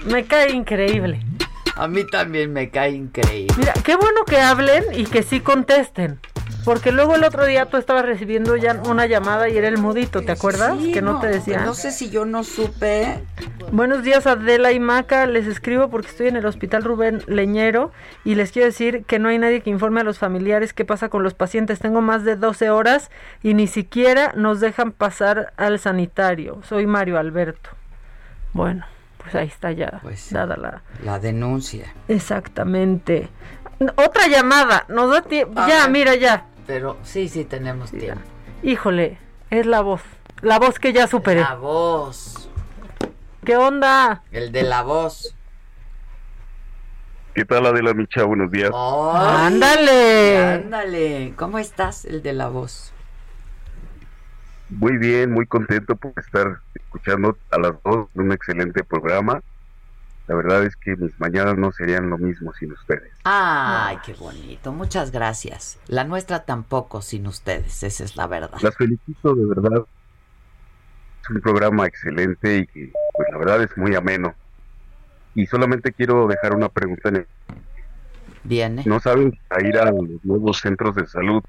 Speaker 8: Me cae increíble.
Speaker 3: A mí también me cae increíble.
Speaker 8: Mira, qué bueno que hablen y que sí contesten. Porque luego el otro día tú estabas recibiendo ya una llamada y era el mudito, ¿te acuerdas?
Speaker 3: Sí,
Speaker 8: que no, te decían.
Speaker 3: No sé si yo no supe.
Speaker 8: Buenos días Adela y Maca, les escribo porque estoy en el hospital Rubén Leñero y les quiero decir que no hay nadie que informe a los familiares qué pasa con los pacientes. Tengo más de 12 horas y ni siquiera nos dejan pasar al sanitario. Soy Mario Alberto. Bueno, pues ahí está ya dada la...
Speaker 3: La denuncia.
Speaker 8: Exactamente. Otra llamada, nos da tiempo. Ya,
Speaker 3: ver.
Speaker 8: mira, ya.
Speaker 3: Pero sí, sí tenemos tiempo.
Speaker 8: Híjole, es la voz. La voz que ya superé.
Speaker 3: La voz.
Speaker 8: ¿Qué onda?
Speaker 3: El de la voz.
Speaker 25: ¿Qué tal Adela Micha? Buenos días.
Speaker 3: Ay,
Speaker 8: Ándale.
Speaker 3: Ándale. ¿Cómo estás, el de la voz?
Speaker 25: Muy bien, muy contento por estar escuchando a las dos un excelente programa. La verdad es que mis mañanas no serían lo mismo sin ustedes.
Speaker 3: Ay, qué bonito. Muchas gracias. La nuestra tampoco sin ustedes, esa es la verdad.
Speaker 25: Las felicito de verdad. Es un programa excelente y que, pues la verdad es muy ameno. Y solamente quiero dejar una pregunta en el...
Speaker 3: Viene.
Speaker 25: ¿No saben a ir a los nuevos centros de salud?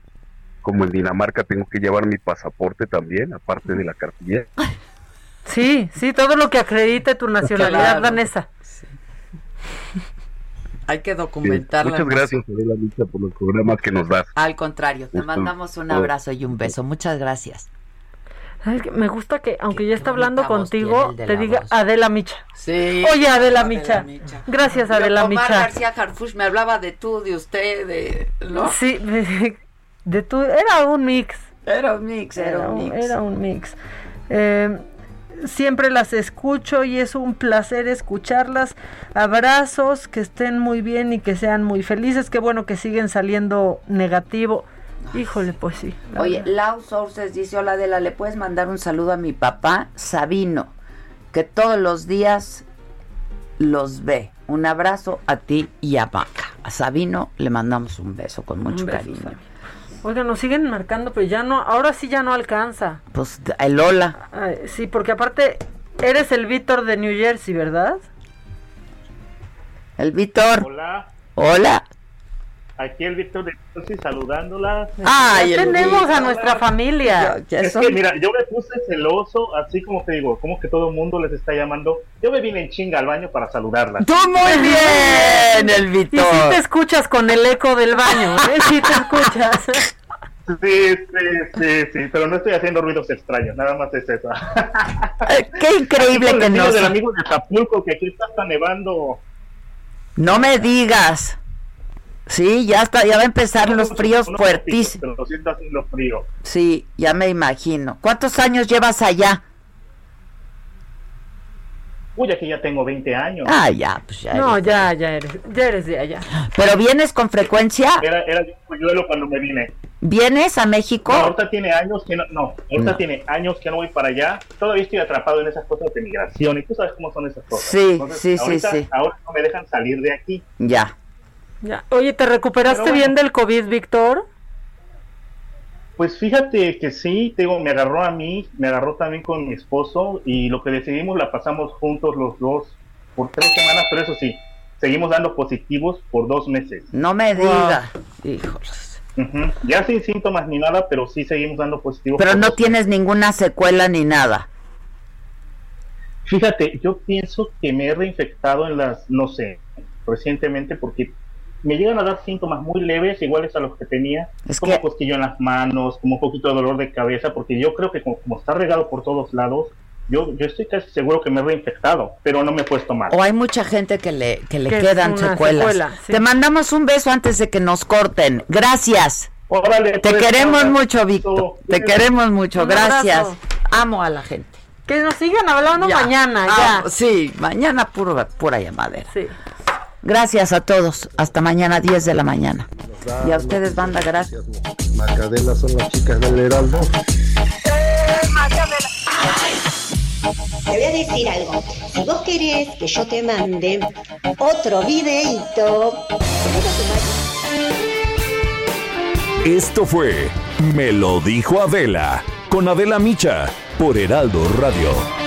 Speaker 25: Como en Dinamarca tengo que llevar mi pasaporte también, aparte de la cartilla.
Speaker 8: Sí, sí, todo lo que acredite tu nacionalidad
Speaker 3: Claro.
Speaker 8: danesa. <laughs>
Speaker 3: Hay que documentarla.
Speaker 25: Muchas gracias, Adela Micha, por los programas que nos das.
Speaker 3: Al contrario, te mandamos un abrazo y un beso. Muchas gracias.
Speaker 8: ¿Sabes qué? Me gusta que, aunque ya está hablando contigo, te diga
Speaker 3: voz.
Speaker 8: Adela Micha.
Speaker 3: Sí.
Speaker 8: Oye, Adela
Speaker 3: Adela
Speaker 8: Micha.
Speaker 3: Micha.
Speaker 8: Gracias, Adela
Speaker 3: Omar
Speaker 8: Micha.
Speaker 3: García Harfush me hablaba de tú, de usted, de... ¿no?
Speaker 8: Sí, de tu, era un mix.
Speaker 3: Era un mix, era un mix.
Speaker 8: Era un mix. Eh, siempre las escucho y es un placer escucharlas. Abrazos, que estén muy bien y que sean muy felices. Qué bueno que siguen saliendo negativo. Híjole, pues sí. la
Speaker 3: Oye,
Speaker 8: verdad.
Speaker 3: Lau Sources dice, hola Adela, ¿le puedes mandar un saludo a mi papá, Sabino, que todos los días los ve? Un abrazo a ti y a Maca. A Sabino le mandamos un beso con mucho
Speaker 8: beso,
Speaker 3: cariño.
Speaker 8: Sabino. Oiga, nos siguen marcando, pero ya no, ahora sí ya no alcanza.
Speaker 3: Pues el hola.
Speaker 8: Ay, sí, porque aparte eres el Víctor de New Jersey, ¿verdad?
Speaker 3: El Víctor.
Speaker 26: Hola,
Speaker 3: Hola.
Speaker 27: Aquí el Víctor de Chelsea saludándola.
Speaker 8: Ay, ya tenemos a nuestra familia.
Speaker 27: es que mira, yo me puse celoso, así como te digo, como que todo el mundo les está llamando. Yo me vine en chinga al baño para saludarla.
Speaker 3: Tú muy <laughs> bien, el Víctor.
Speaker 8: Y si te escuchas con el eco del baño, ¿eh? <laughs> Si te escuchas.
Speaker 27: Sí, sí, sí, sí, pero no estoy haciendo ruidos extraños, nada más es eso.
Speaker 3: Qué increíble que no.
Speaker 27: del amigo de Acapulco que aquí está nevando.
Speaker 3: No me digas. Sí, ya está, ya va a empezar los fríos fuertísimos.
Speaker 27: Pero siento haciendo frío.
Speaker 3: Sí, ya me imagino. ¿Cuántos años llevas allá?
Speaker 27: Uy, aquí ya tengo 20 años.
Speaker 3: Ah, ya, pues ya.
Speaker 8: No, ya, ya eres, ya eres de allá.
Speaker 3: ¿Pero vienes con frecuencia?
Speaker 27: Era, era yo cuando me vine.
Speaker 3: ¿Vienes a México?
Speaker 27: No, ahorita tiene años que no, no, ahorita tiene años que no voy para allá. Todavía estoy atrapado en esas cosas de migración y tú sabes cómo son esas cosas.
Speaker 3: Sí, sí, sí, sí.
Speaker 27: Ahora no me dejan salir de aquí.
Speaker 3: Ya.
Speaker 8: Ya. Oye, ¿te recuperaste bien del COVID, Víctor?
Speaker 27: Pues fíjate que sí, digo, me agarró a mí, me agarró también con mi esposo y lo que decidimos la pasamos juntos los dos por tres semanas, pero eso sí, seguimos dando positivos por dos meses.
Speaker 3: No me diga, hijos.
Speaker 27: Ya sin síntomas ni nada, pero sí seguimos dando positivos.
Speaker 3: Pero no tienes ninguna secuela ni nada.
Speaker 27: Fíjate, yo pienso que me he reinfectado en las, no sé, recientemente porque me llegan a dar síntomas muy leves, iguales a los que tenía, es como cosquillo en las manos, como un poquito de dolor de cabeza, porque yo creo que como, está regado por todos lados, yo, yo estoy casi seguro que me he reinfectado, pero no me he puesto mal.
Speaker 3: O hay mucha gente que le, que le quedan secuelas. Te mandamos un beso antes de que nos corten. Gracias.
Speaker 27: Órale,
Speaker 3: Te
Speaker 27: pues,
Speaker 3: queremos mucho, Víctor. Te queremos mucho. Gracias. Amo a la gente.
Speaker 8: Que nos sigan hablando mañana, ya.
Speaker 3: sí, mañana puro, pura llamadera. Sí. Gracias a todos. Hasta mañana, 10 de la mañana. Y a ustedes, banda, gracias.
Speaker 24: Macadela son las chicas del Heraldo.
Speaker 26: Te voy a decir algo. Si vos querés que yo te mande otro videito.
Speaker 7: Esto fue Me lo dijo Adela con Adela Micha por Heraldo Radio.